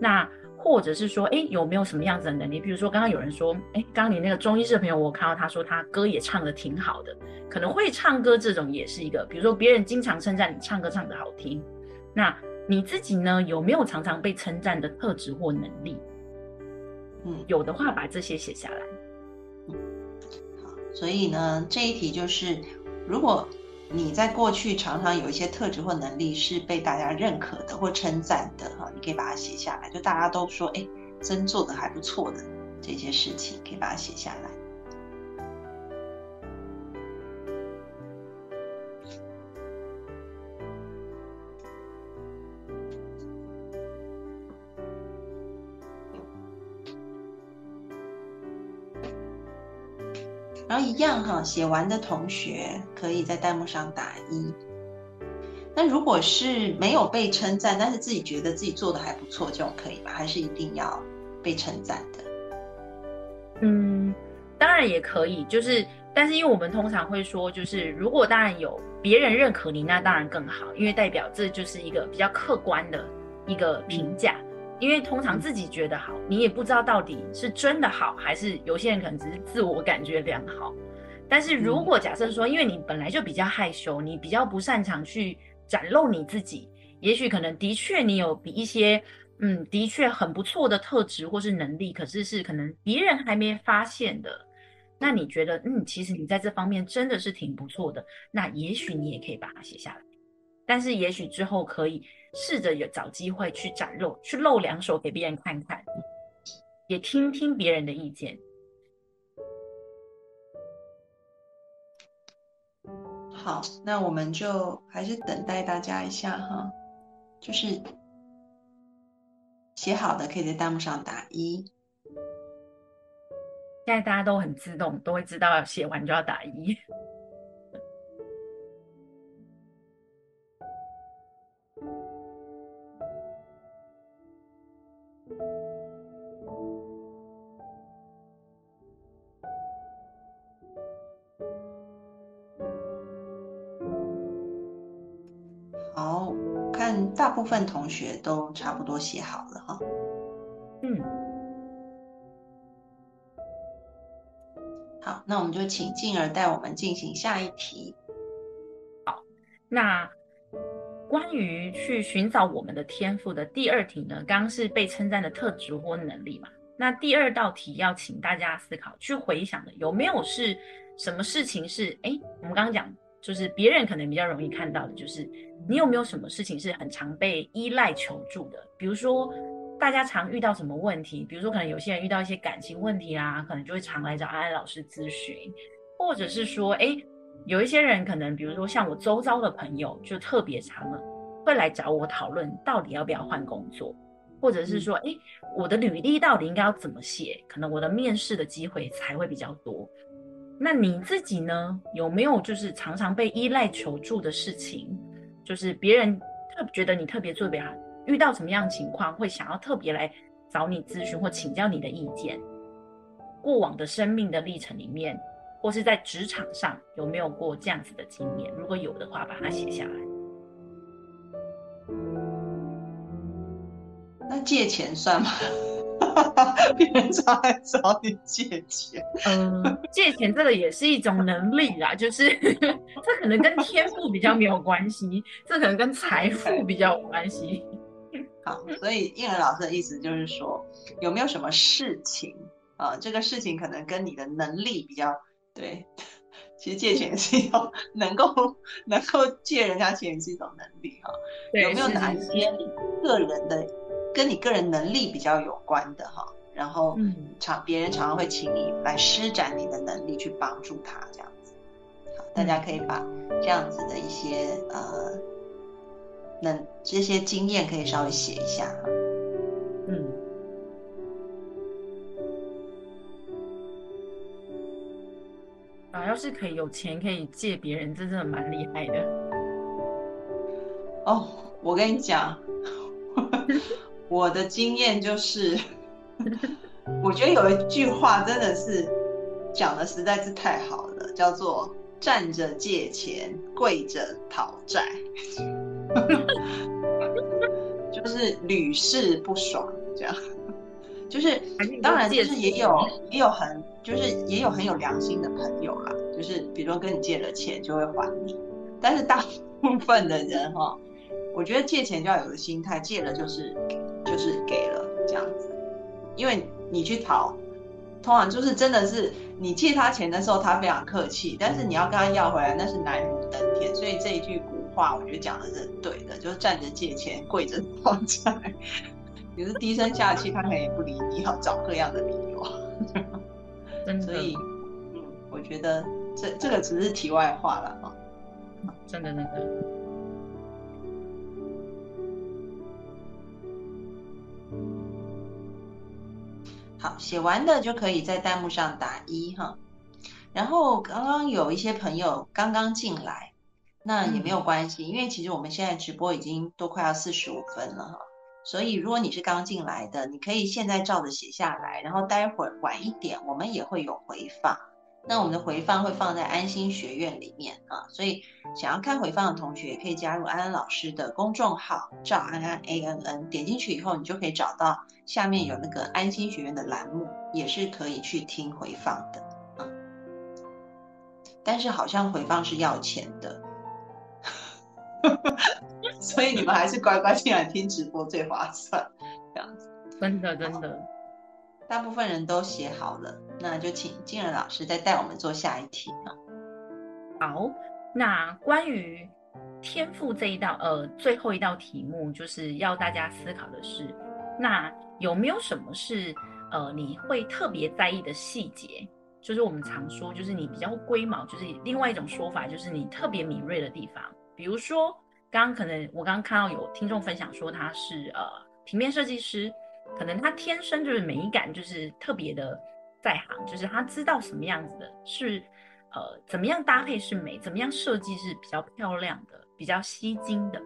Speaker 2: 那或者是说，哎，有没有什么样子的能力？比如说，刚刚有人说，哎，刚刚你那个中医师的朋友，我看到他说他歌也唱的挺好的，可能会唱歌这种也是一个。比如说，别人经常称赞你唱歌唱的好听，那你自己呢，有没有常常被称赞的特质或能力？嗯，有的话把这些写下来。
Speaker 1: 嗯，好，所以呢，这一题就是如果。你在过去常常有一些特质或能力是被大家认可的或称赞的哈，你可以把它写下来，就大家都说哎，真做的还不错的这些事情，可以把它写下来。然后一样哈，写完的同学可以在弹幕上打一。那如果是没有被称赞，但是自己觉得自己做的还不错，这种可以吗？还是一定要被称赞的？
Speaker 2: 嗯，当然也可以，就是但是因为我们通常会说，就是如果当然有别人认可你，那当然更好，因为代表这就是一个比较客观的一个评价。因为通常自己觉得好，你也不知道到底是真的好，还是有些人可能只是自我感觉良好。但是如果假设说，因为你本来就比较害羞，你比较不擅长去展露你自己，也许可能的确你有比一些嗯的确很不错的特质或是能力，可是是可能别人还没发现的。那你觉得嗯，其实你在这方面真的是挺不错的，那也许你也可以把它写下来。但是也许之后可以。试着有找机会去展露，去露两手给别人看看，也听听别人的意见。
Speaker 1: 好，那我们就还是等待大家一下哈，就是写好的可以在弹幕上打一。
Speaker 2: 现在大家都很自动，都会知道写完就要打一。
Speaker 1: 部分同学都差不多写好了哈，嗯，好，那我们就请静儿带我们进行下一题。
Speaker 2: 好，那关于去寻找我们的天赋的第二题呢，刚刚是被称赞的特质或能力嘛？那第二道题要请大家思考，去回想的有没有是什么事情是，哎，我们刚刚讲，就是别人可能比较容易看到的，就是你有没有什么事情是很常被依赖求助的？比如说大家常遇到什么问题，比如说可能有些人遇到一些感情问题啊，可能就会常来找安安老师咨询，或者是说，哎，有一些人可能，比如说像我周遭的朋友，就特别常了，会来找我讨论到底要不要换工作。或者是说，哎，我的履历到底应该要怎么写？可能我的面试的机会才会比较多。那你自己呢？有没有就是常常被依赖求助的事情？就是别人特觉得你特别特别好，遇到什么样情况会想要特别来找你咨询或请教你的意见？过往的生命的历程里面，或是在职场上有没有过这样子的经验？如果有的话，把它写下来。
Speaker 1: 那借钱算吗？*laughs* 别人常来找你借钱。
Speaker 2: 嗯，借钱这个也是一种能力啦，就是 *laughs* 这可能跟天赋比较没有关系，*laughs* 这可能跟财富比较有关系。
Speaker 1: 好，所以应儿老师的意思就是说，有没有什么事情啊？这个事情可能跟你的能力比较对。其实借钱是一种能够能够借人家钱是一种能力哈。有没有哪一些你个人的？跟你个人能力比较有关的哈，然后常别人常常会请你来施展你的能力去帮助他这样子，好，大家可以把这样子的一些呃，能这些经验可以稍微写一下哈，嗯，
Speaker 2: 啊，要是可以有钱可以借别人，真的蛮厉害的。
Speaker 1: 哦，我跟你讲。*laughs* 我的经验就是，*laughs* 我觉得有一句话真的是讲的实在是太好了，叫做“站着借钱，跪着讨债”，*laughs* 就是屡试不爽这样。就是当然就是也有也有很就是也有很有良心的朋友啦，就是比如说跟你借了钱就会还你，但是大部分的人哈，我觉得借钱就要有个心态，借了就是。就是给了这样子，因为你去讨，通常就是真的是你借他钱的时候，他非常客气，但是你要跟他要回来，那是难如登天。所以这一句古话，我觉得讲的是对的，就是站着借钱，跪着讨债。你是低声下气，他可能也不理你，要找各样的理由。所以，嗯，我觉得这这个只是题外话了啊。
Speaker 2: 真的，真的。
Speaker 1: 好，写完的就可以在弹幕上打一哈。然后刚刚有一些朋友刚刚进来，那也没有关系，因为其实我们现在直播已经都快要四十五分了哈。所以如果你是刚进来的，你可以现在照着写下来，然后待会儿晚一点我们也会有回放。那我们的回放会放在安心学院里面啊，所以想要看回放的同学也可以加入安安老师的公众号赵安安 A N N，点进去以后你就可以找到下面有那个安心学院的栏目，也是可以去听回放的啊。但是好像回放是要钱的，*laughs* 所以你们还是乖乖进来听直播最划算，这样子。
Speaker 2: 真的真的。
Speaker 1: 大部分人都写好了，那就请静儿老师再带我们做下一题啊。
Speaker 2: 好，那关于天赋这一道，呃，最后一道题目就是要大家思考的是，那有没有什么是呃你会特别在意的细节？就是我们常说，就是你比较龟毛，就是另外一种说法，就是你特别敏锐的地方。比如说，刚刚可能我刚刚看到有听众分享说他是呃平面设计师。可能他天生就是美感，就是特别的在行，就是他知道什么样子的是，呃，怎么样搭配是美，怎么样设计是比较漂亮的，比较吸睛的，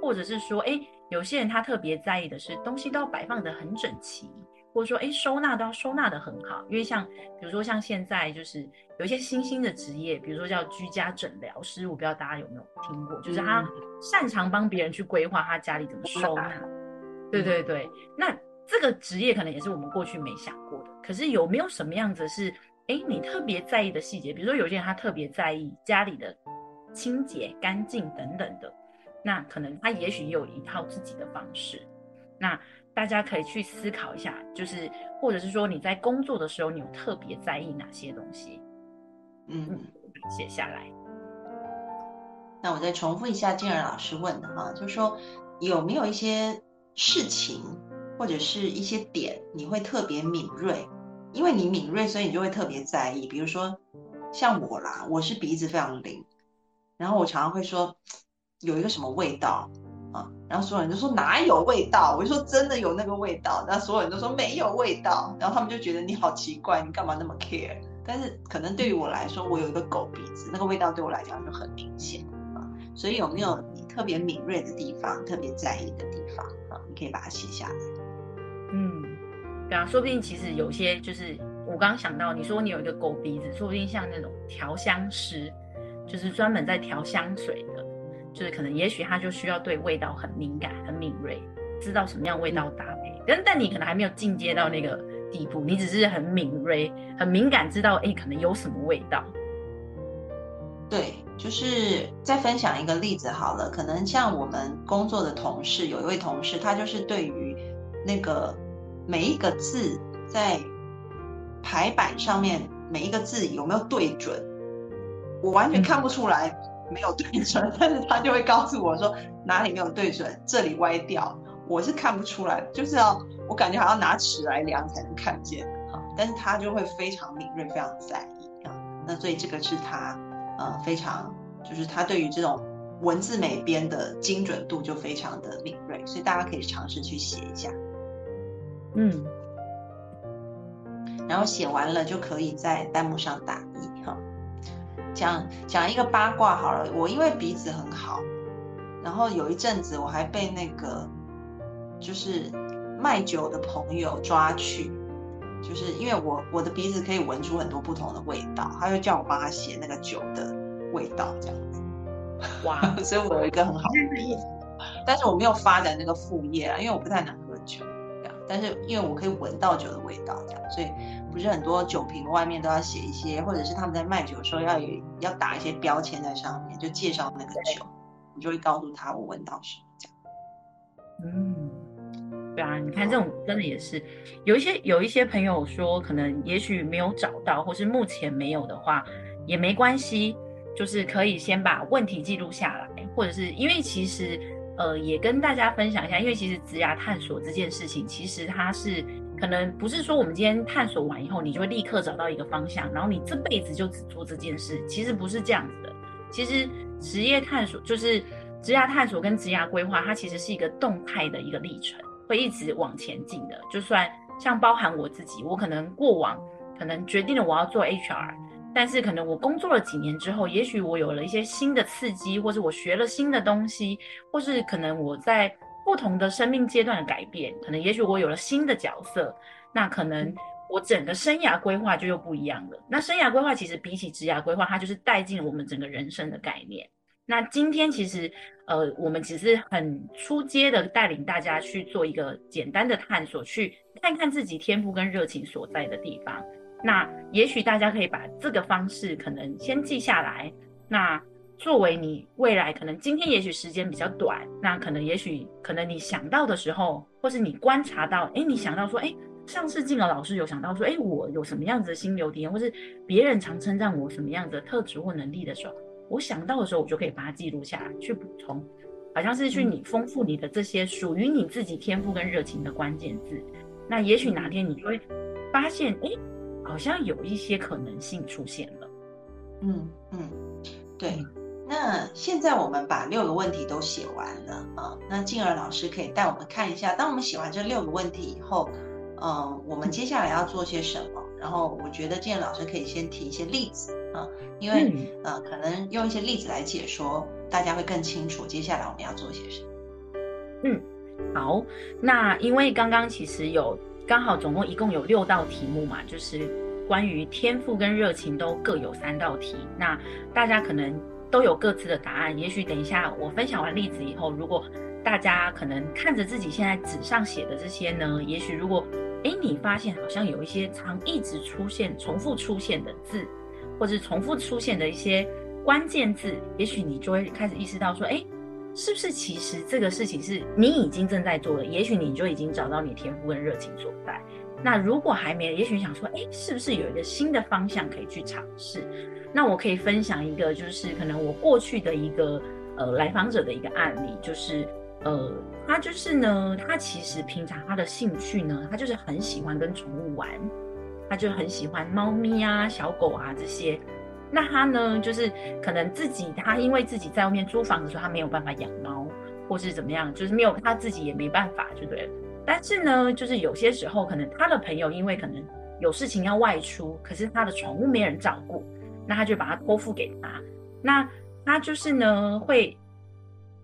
Speaker 2: 或者是说，哎，有些人他特别在意的是东西都要摆放的很整齐，或者说，哎，收纳都要收纳的很好，因为像比如说像现在就是有一些新兴的职业，比如说叫居家诊疗师，我不知道大家有没有听过，就是他擅长帮别人去规划他家里怎么收纳，*laughs* 对对对，那。这个职业可能也是我们过去没想过的，可是有没有什么样子是，哎，你特别在意的细节，比如说有些人他特别在意家里的清洁、干净等等的，那可能他也许有一套自己的方式。那大家可以去思考一下，就是或者是说你在工作的时候，你有特别在意哪些东西？
Speaker 1: 嗯，
Speaker 2: 写下来。
Speaker 1: 那我再重复一下静儿老师问的哈，就是说有没有一些事情或者是一些点，你会特别敏锐？因为你敏锐，所以你就会特别在意。比如说像我啦，我是鼻子非常灵，然后我常常会说有一个什么味道啊，然后所有人都说哪有味道？我就说真的有那个味道，那所有人都说没有味道，然后他们就觉得你好奇怪，你干嘛那么 care？但是可能对于我来说，我有一个狗鼻子，那个味道对我来讲就很明显啊。所以有没有你特别敏锐的地方，特别在意的地方啊？你可以把它写下来。
Speaker 2: 嗯。对啊，说不定其实有些就是我刚想到，你说你有一个狗鼻子，说不定像那种调香师，就是专门在调香水的，就是可能也许他就需要对味道很敏感、很敏锐，知道什么样味道搭配。但但你可能还没有进阶到那个地步，你只是很敏锐、很敏感，知道哎可能有什么味道。
Speaker 1: 对，就是再分享一个例子好了，可能像我们工作的同事，有一位同事，他就是对于那个。每一个字在排版上面，每一个字有没有对准？我完全看不出来没有对准，但是他就会告诉我说哪里没有对准，这里歪掉。我是看不出来，就是要我感觉还要拿尺来量才能看见哈。但是他就会非常敏锐，非常在意啊。那所以这个是他呃非常，就是他对于这种文字美编的精准度就非常的敏锐，所以大家可以尝试去写一下。
Speaker 2: 嗯，
Speaker 1: 然后写完了就可以在弹幕上打一哈。讲讲一个八卦好了，我因为鼻子很好，然后有一阵子我还被那个就是卖酒的朋友抓去，就是因为我我的鼻子可以闻出很多不同的味道，他就叫我帮他写那个酒的味道这样子。
Speaker 2: 哇，*laughs*
Speaker 1: 所以我有一个很好的意思，但是我没有发展那个副业啊，因为我不太能。但是因为我可以闻到酒的味道，这样，所以不是很多酒瓶外面都要写一些，或者是他们在卖酒的时候要有要打一些标签在上面，就介绍那个酒，你就会告诉他我闻到什么这样。
Speaker 2: 嗯，对啊，你看这种真的也是有一些有一些朋友说，可能也许没有找到，或是目前没有的话也没关系，就是可以先把问题记录下来，或者是因为其实。呃，也跟大家分享一下，因为其实职涯探索这件事情，其实它是可能不是说我们今天探索完以后，你就会立刻找到一个方向，然后你这辈子就只做这件事，其实不是这样子的。其实职业探索就是职涯探索跟职涯规划，它其实是一个动态的一个历程，会一直往前进的。就算像包含我自己，我可能过往可能决定了我要做 HR。但是可能我工作了几年之后，也许我有了一些新的刺激，或是我学了新的东西，或是可能我在不同的生命阶段的改变，可能也许我有了新的角色，那可能我整个生涯规划就又不一样了。那生涯规划其实比起职涯规划，它就是带进了我们整个人生的概念。那今天其实呃，我们只是很出阶的带领大家去做一个简单的探索，去看看自己天赋跟热情所在的地方。那也许大家可以把这个方式可能先记下来，那作为你未来可能今天也许时间比较短，那可能也许可能你想到的时候，或是你观察到，哎，你想到说，哎，上次静儿老师有想到说，哎，我有什么样子的心流体验，或是别人常称赞我什么样子的特质或能力的时候，我想到的时候，我就可以把它记录下来，去补充，好像是去你丰富你的这些属于你自己天赋跟热情的关键字。那也许哪天你就会发现，哎。好像有一些可能性出现了，
Speaker 1: 嗯嗯，对。那现在我们把六个问题都写完了啊，那静儿老师可以带我们看一下，当我们写完这六个问题以后，嗯，我们接下来要做些什么？然后我觉得静儿老师可以先提一些例子啊，因为呃，可能用一些例子来解说，大家会更清楚接下来我们要做些什么。
Speaker 2: 嗯，好，那因为刚刚其实有。刚好总共一共有六道题目嘛，就是关于天赋跟热情都各有三道题。那大家可能都有各自的答案。也许等一下我分享完例子以后，如果大家可能看着自己现在纸上写的这些呢，也许如果哎，你发现好像有一些常一直出现、重复出现的字，或者重复出现的一些关键字，也许你就会开始意识到说，哎，是不是其实这个事情是你已经正在做的？也许你就已经找到你天赋跟热情所在。那如果还没，也许想说，哎，是不是有一个新的方向可以去尝试？那我可以分享一个，就是可能我过去的一个呃来访者的一个案例，就是呃，他就是呢，他其实平常他的兴趣呢，他就是很喜欢跟宠物玩，他就很喜欢猫咪啊、小狗啊这些。那他呢，就是可能自己他因为自己在外面租房子，候，他没有办法养猫，或是怎么样，就是没有他自己也没办法，就对了。但是呢，就是有些时候，可能他的朋友因为可能有事情要外出，可是他的宠物没人照顾，那他就把它托付给他。那他就是呢，会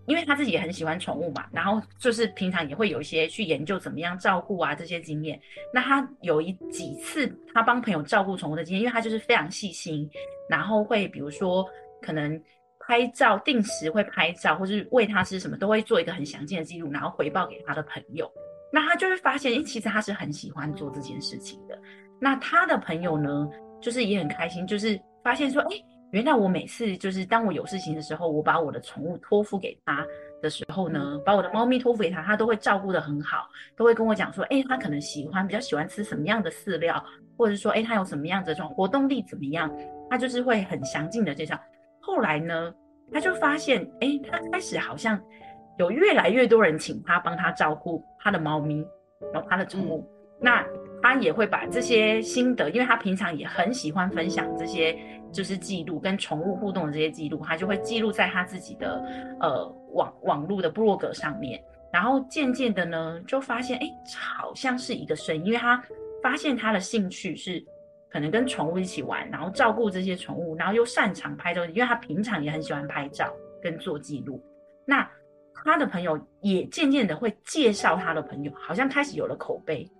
Speaker 2: 因为他自己也很喜欢宠物嘛，然后就是平常也会有一些去研究怎么样照顾啊这些经验。那他有一几次他帮朋友照顾宠物的经验，因为他就是非常细心，然后会比如说可能拍照，定时会拍照，或是喂它吃什么，都会做一个很详尽的记录，然后回报给他的朋友。那他就会发现，其实他是很喜欢做这件事情的。那他的朋友呢，就是也很开心，就是发现说，哎，原来我每次就是当我有事情的时候，我把我的宠物托付给他的时候呢，把我的猫咪托付给他，他都会照顾得很好，都会跟我讲说，哎，他可能喜欢比较喜欢吃什么样的饲料，或者说，哎，他有什么样的这种活动力怎么样，他就是会很详尽的介绍。后来呢，他就发现，哎，他开始好像。有越来越多人请他帮他照顾他的猫咪，然后他的宠物，那他也会把这些心得，因为他平常也很喜欢分享这些，就是记录跟宠物互动的这些记录，他就会记录在他自己的呃网网络的部落格上面。然后渐渐的呢，就发现哎，好像是一个声音，因为他发现他的兴趣是可能跟宠物一起玩，然后照顾这些宠物，然后又擅长拍照，因为他平常也很喜欢拍照跟做记录，那。他的朋友也渐渐的会介绍他的朋友，好像开始有了口碑。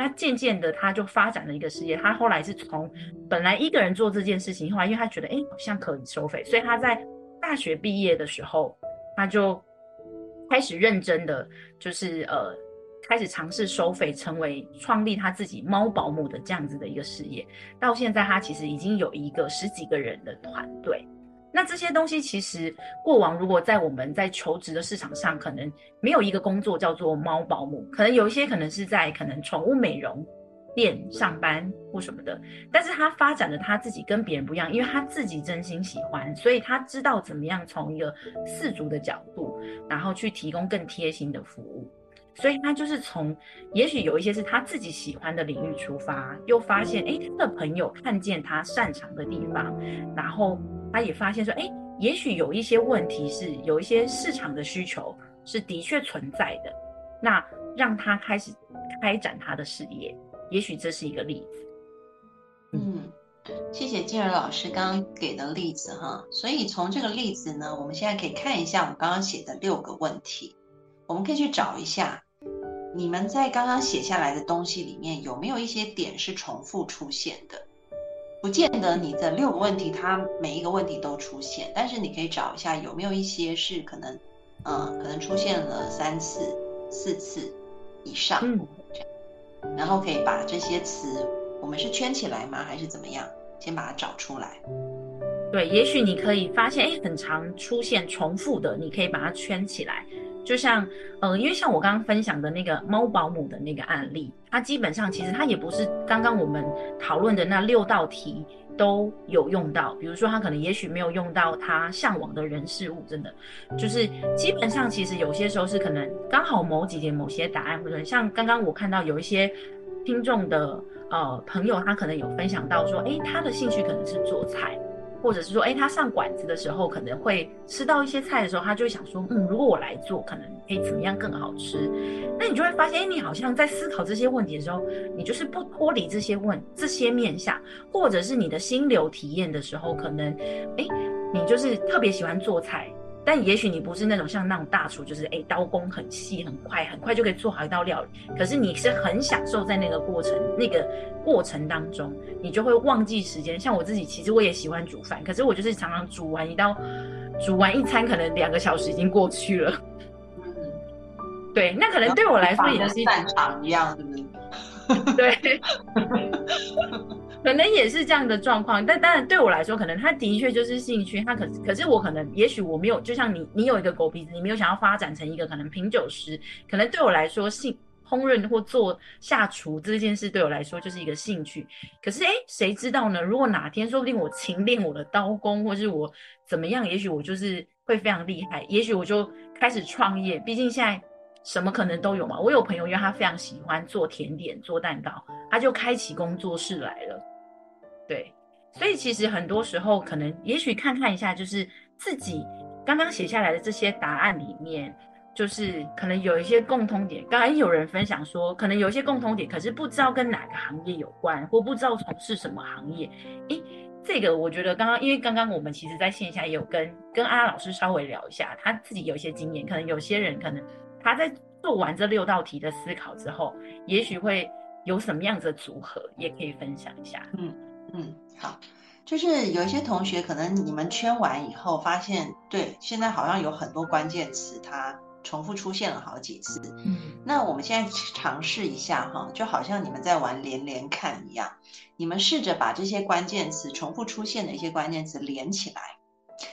Speaker 2: 那渐渐的，他就发展了一个事业。他后来是从本来一个人做这件事情，后来因为他觉得哎，好像可以收费，所以他在大学毕业的时候，他就开始认真的，就是呃，开始尝试收费，成为创立他自己猫保姆的这样子的一个事业。到现在，他其实已经有一个十几个人的团队。那这些东西其实过往如果在我们在求职的市场上，可能没有一个工作叫做猫保姆，可能有一些可能是在可能宠物美容店上班或什么的。但是他发展的他自己跟别人不一样，因为他自己真心喜欢，所以他知道怎么样从一个四足的角度，然后去提供更贴心的服务。所以他就是从也许有一些是他自己喜欢的领域出发，又发现哎他的朋友看见他擅长的地方，然后。他也发现说，哎，也许有一些问题是有一些市场的需求是的确存在的，那让他开始开展他的事业，也许这是一个例子。
Speaker 1: 嗯，谢谢静儿老师刚刚给的例子哈。所以从这个例子呢，我们现在可以看一下我刚刚写的六个问题，我们可以去找一下，你们在刚刚写下来的东西里面有没有一些点是重复出现的。不见得你的六个问题，它每一个问题都出现，但是你可以找一下有没有一些是可能，嗯，可能出现了三次、四次以上，嗯，然后可以把这些词，我们是圈起来吗，还是怎么样？先把它找出来。
Speaker 2: 对，也许你可以发现，哎，很常出现重复的，你可以把它圈起来。就像，呃，因为像我刚刚分享的那个猫保姆的那个案例，它基本上其实它也不是刚刚我们讨论的那六道题都有用到。比如说，它可能也许没有用到它向往的人事物，真的就是基本上其实有些时候是可能刚好某几点某些答案，或者像刚刚我看到有一些听众的呃朋友，他可能有分享到说，哎，他的兴趣可能是做菜。或者是说，哎，他上馆子的时候可能会吃到一些菜的时候，他就会想说，嗯，如果我来做，可能哎怎么样更好吃？那你就会发现，哎，你好像在思考这些问题的时候，你就是不脱离这些问这些面向，或者是你的心流体验的时候，可能，哎，你就是特别喜欢做菜。但也许你不是那种像那种大厨，就是哎刀工很细很快，很快就可以做好一道料理。可是你是很享受在那个过程，那个过程当中，你就会忘记时间。像我自己，其实我也喜欢煮饭，可是我就是常常煮完一道，煮完一餐，可能两个小时已经过去了。嗯，对，那可能对我来说也是
Speaker 1: 战场一样，是不是？*laughs*
Speaker 2: 对，可能也是这样的状况。但当然对我来说，可能他的确就是兴趣。他可可是我可能，也许我没有，就像你，你有一个狗鼻子，你没有想要发展成一个可能品酒师。可能对我来说，兴烹饪或做下厨这件事对我来说就是一个兴趣。可是哎，谁知道呢？如果哪天说不定我勤练我的刀工，或是我怎么样，也许我就是会非常厉害。也许我就开始创业。毕竟现在。什么可能都有嘛？我有朋友，因为他非常喜欢做甜点、做蛋糕，他就开启工作室来了。对，所以其实很多时候，可能也许看看一下，就是自己刚刚写下来的这些答案里面，就是可能有一些共通点。刚才有人分享说，可能有一些共通点，可是不知道跟哪个行业有关，或不知道从事什么行业。诶，这个我觉得刚刚，因为刚刚我们其实在线下也有跟跟阿拉老师稍微聊一下，他自己有一些经验，可能有些人可能。他在做完这六道题的思考之后，也许会有什么样子的组合，也可以分享一下。
Speaker 1: 嗯嗯，好，就是有一些同学可能你们圈完以后发现，对，现在好像有很多关键词它重复出现了好几次。嗯，那我们现在尝试一下哈，就好像你们在玩连连看一样，你们试着把这些关键词重复出现的一些关键词连起来。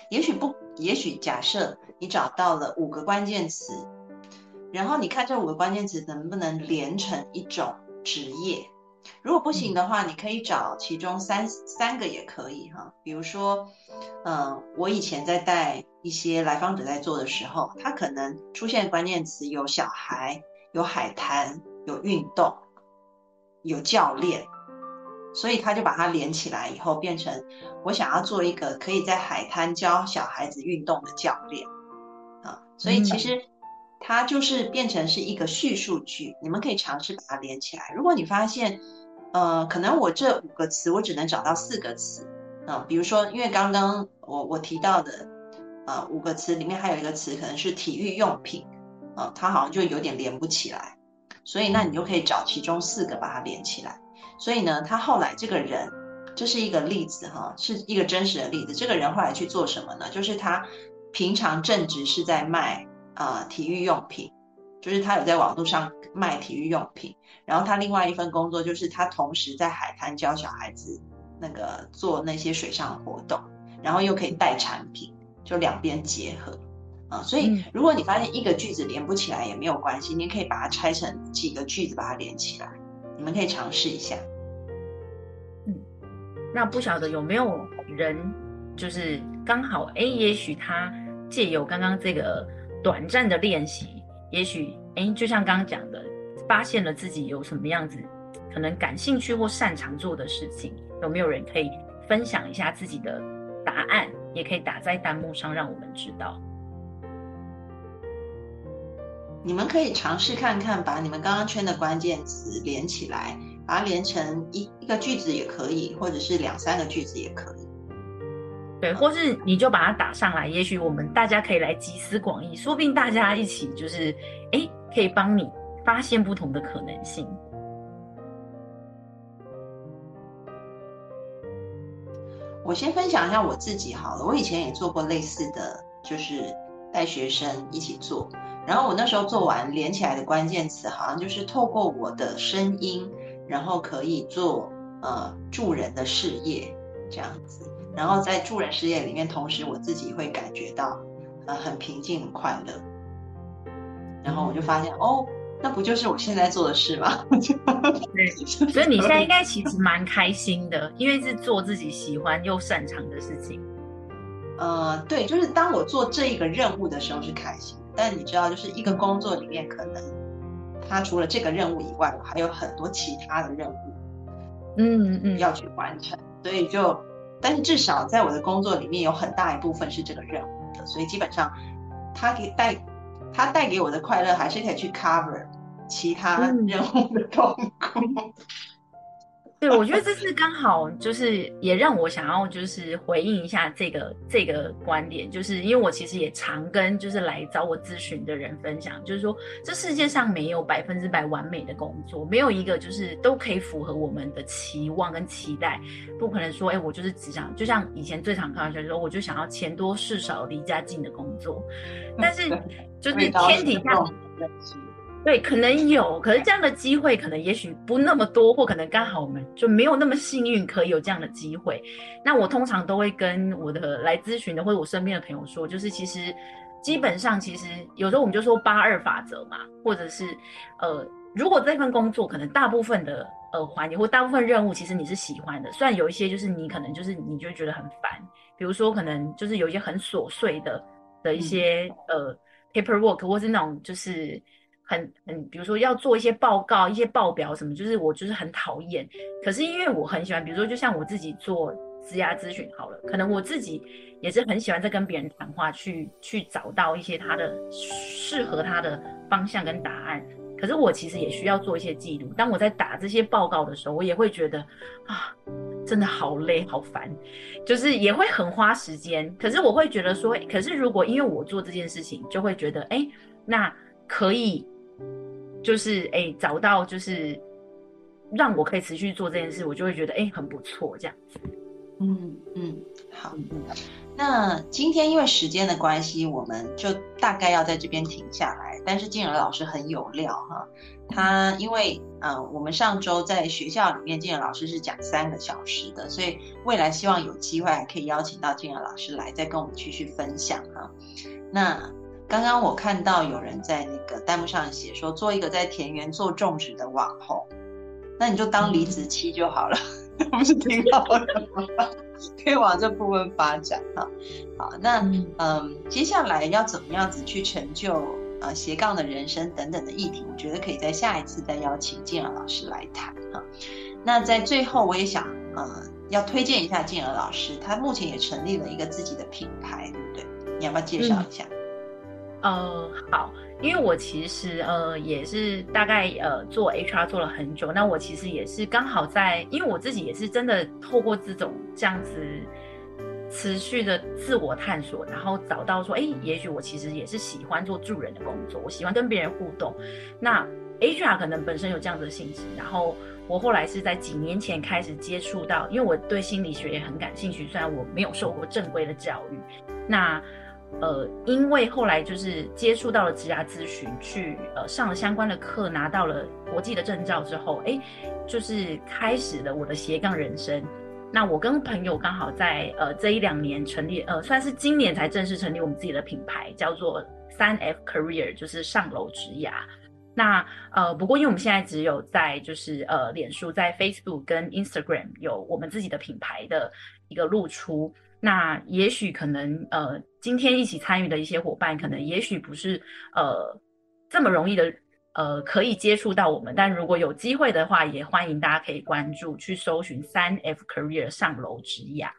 Speaker 1: 也许不，也许假设你找到了五个关键词。然后你看这五个关键词能不能连成一种职业？如果不行的话，你可以找其中三三个也可以哈。比如说，嗯，我以前在带一些来访者在做的时候，他可能出现关键词有小孩、有海滩、有运动、有教练，所以他就把它连起来以后，变成我想要做一个可以在海滩教小孩子运动的教练啊。所以其实。它就是变成是一个叙述句，你们可以尝试把它连起来。如果你发现，呃，可能我这五个词我只能找到四个词，啊，比如说，因为刚刚我我提到的，呃，五个词里面还有一个词可能是体育用品，啊，它好像就有点连不起来，所以那你就可以找其中四个把它连起来。所以呢，他后来这个人，这是一个例子哈，是一个真实的例子。这个人后来去做什么呢？就是他平常正职是在卖。啊，体育用品，就是他有在网络上卖体育用品，然后他另外一份工作就是他同时在海滩教小孩子那个做那些水上活动，然后又可以带产品，就两边结合啊。所以如果你发现一个句子连不起来也没有关系，你可以把它拆成几个句子把它连起来，你们可以尝试一下。
Speaker 2: 嗯，那不晓得有没有人就是刚好哎，也许他借由刚刚这个。短暂的练习，也许哎，就像刚刚讲的，发现了自己有什么样子可能感兴趣或擅长做的事情，有没有人可以分享一下自己的答案？也可以打在弹幕上，让我们知道。
Speaker 1: 你们可以尝试看看，把你们刚刚圈的关键词连起来，把它连成一一个句子也可以，或者是两三个句子也可以。
Speaker 2: 对，或是你就把它打上来，也许我们大家可以来集思广益，说不定大家一起就是，哎，可以帮你发现不同的可能性。
Speaker 1: 我先分享一下我自己好了，我以前也做过类似的，就是带学生一起做，然后我那时候做完连起来的关键词，好像就是透过我的声音，然后可以做呃助人的事业这样子。然后在助人事业里面，同时我自己会感觉到，呃，很平静、很快乐。然后我就发现，哦，那不就是我现在做的事吗？*laughs*
Speaker 2: 对，所以你现在应该其实蛮开心的，因为是做自己喜欢又擅长的事情。
Speaker 1: 呃，对，就是当我做这一个任务的时候是开心，但你知道，就是一个工作里面，可能它除了这个任务以外，还有很多其他的任务，
Speaker 2: 嗯嗯，
Speaker 1: 要去完成，所以就。但是至少在我的工作里面有很大一部分是这个任务的，所以基本上，它给带，它带给我的快乐还是可以去 cover 其他任务的痛苦。
Speaker 2: 对，我觉得这是刚好，就是也让我想要就是回应一下这个这个观点，就是因为我其实也常跟就是来找我咨询的人分享，就是说这世界上没有百分之百完美的工作，没有一个就是都可以符合我们的期望跟期待，不可能说哎我就是只想就像以前最常开玩笑说我就想要钱多事少离家近的工作，但是 *laughs* 就是天底下。对，可能有，可是这样的机会可能也许不那么多，或可能刚好我们就没有那么幸运可以有这样的机会。那我通常都会跟我的来咨询的或者我身边的朋友说，就是其实基本上其实有时候我们就说八二法则嘛，或者是呃，如果这份工作可能大部分的呃环节或大部分任务其实你是喜欢的，虽然有一些就是你可能就是你就觉得很烦，比如说可能就是有一些很琐碎的的一些呃 paperwork 或是那种就是。很很，比如说要做一些报告、一些报表什么，就是我就是很讨厌。可是因为我很喜欢，比如说就像我自己做职涯咨询好了，可能我自己也是很喜欢在跟别人谈话，去去找到一些他的适合他的方向跟答案。可是我其实也需要做一些记录。当我在打这些报告的时候，我也会觉得啊，真的好累好烦，就是也会很花时间。可是我会觉得说，可是如果因为我做这件事情，就会觉得哎，那可以。就是哎，找到就是让我可以持续做这件事，我就会觉得哎很不错这样子。
Speaker 1: 嗯嗯，好。那今天因为时间的关系，我们就大概要在这边停下来。但是静儿老师很有料哈，他因为呃我们上周在学校里面，静儿老师是讲三个小时的，所以未来希望有机会还可以邀请到静儿老师来，再跟我们继续分享哈。那。刚刚我看到有人在那个弹幕上写说，做一个在田园做种植的网红，那你就当离职期就好了，*laughs* 不是挺好的吗？*laughs* 可以往这部分发展哈。好，那嗯，接下来要怎么样子去成就呃斜杠的人生等等的议题，我觉得可以在下一次再邀请静儿老师来谈哈。那在最后，我也想呃要推荐一下静儿老师，他目前也成立了一个自己的品牌，对不对？你要不要介绍一下？
Speaker 2: 呃，好，因为我其实呃也是大概呃做 HR 做了很久，那我其实也是刚好在，因为我自己也是真的透过这种这样子持续的自我探索，然后找到说，哎，也许我其实也是喜欢做助人的工作，我喜欢跟别人互动。那 HR 可能本身有这样的性质，然后我后来是在几年前开始接触到，因为我对心理学也很感兴趣，虽然我没有受过正规的教育，那。呃，因为后来就是接触到了职涯咨询，去呃上了相关的课，拿到了国际的证照之后，哎，就是开始了我的斜杠人生。那我跟朋友刚好在呃这一两年成立，呃算是今年才正式成立我们自己的品牌，叫做三 F Career，就是上楼职涯。那呃不过因为我们现在只有在就是呃脸书、在 Facebook 跟 Instagram 有我们自己的品牌的一个露出。那也许可能呃，今天一起参与的一些伙伴，可能也许不是呃这么容易的呃可以接触到我们，但如果有机会的话，也欢迎大家可以关注去搜寻三 F Career 上楼职涯。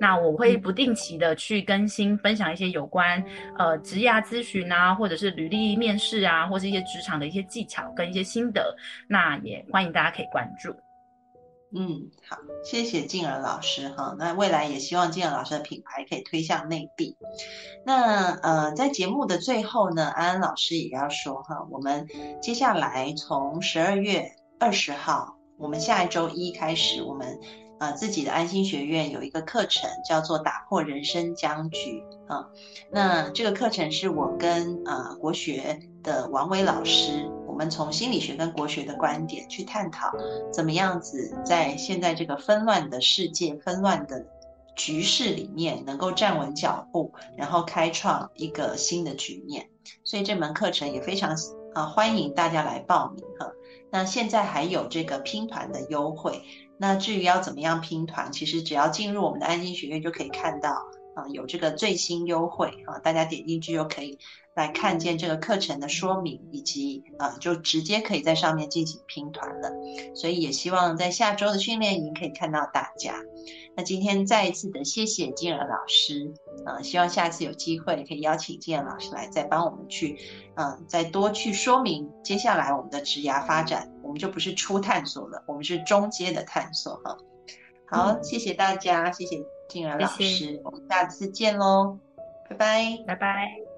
Speaker 2: 那我会不定期的去更新分享一些有关呃职涯咨询啊，或者是履历面试啊，或是一些职场的一些技巧跟一些心得。那也欢迎大家可以关注。
Speaker 1: 嗯，好，谢谢静儿老师哈。那未来也希望静儿老师的品牌可以推向内地。那呃，在节目的最后呢，安安老师也要说哈，我们接下来从十二月二十号，我们下一周一开始，我们呃自己的安心学院有一个课程，叫做打破人生僵局啊。那这个课程是我跟呃国学的王伟老师。我们从心理学跟国学的观点去探讨，怎么样子在现在这个纷乱的世界、纷乱的局势里面，能够站稳脚步，然后开创一个新的局面。所以这门课程也非常啊欢迎大家来报名哈。那现在还有这个拼团的优惠。那至于要怎么样拼团，其实只要进入我们的安心学院就可以看到啊有这个最新优惠啊，大家点进去就可以。来看见这个课程的说明，以及呃，就直接可以在上面进行拼团了。所以也希望在下周的训练营可以看到大家。那今天再一次的谢谢静儿老师，呃，希望下次有机会可以邀请静儿老师来再帮我们去，嗯，再多去说明接下来我们的职涯发展，我们就不是初探索了，我们是中阶的探索哈。好，谢谢大家，谢谢静儿老师，我们下次见喽，拜拜，
Speaker 2: 拜拜。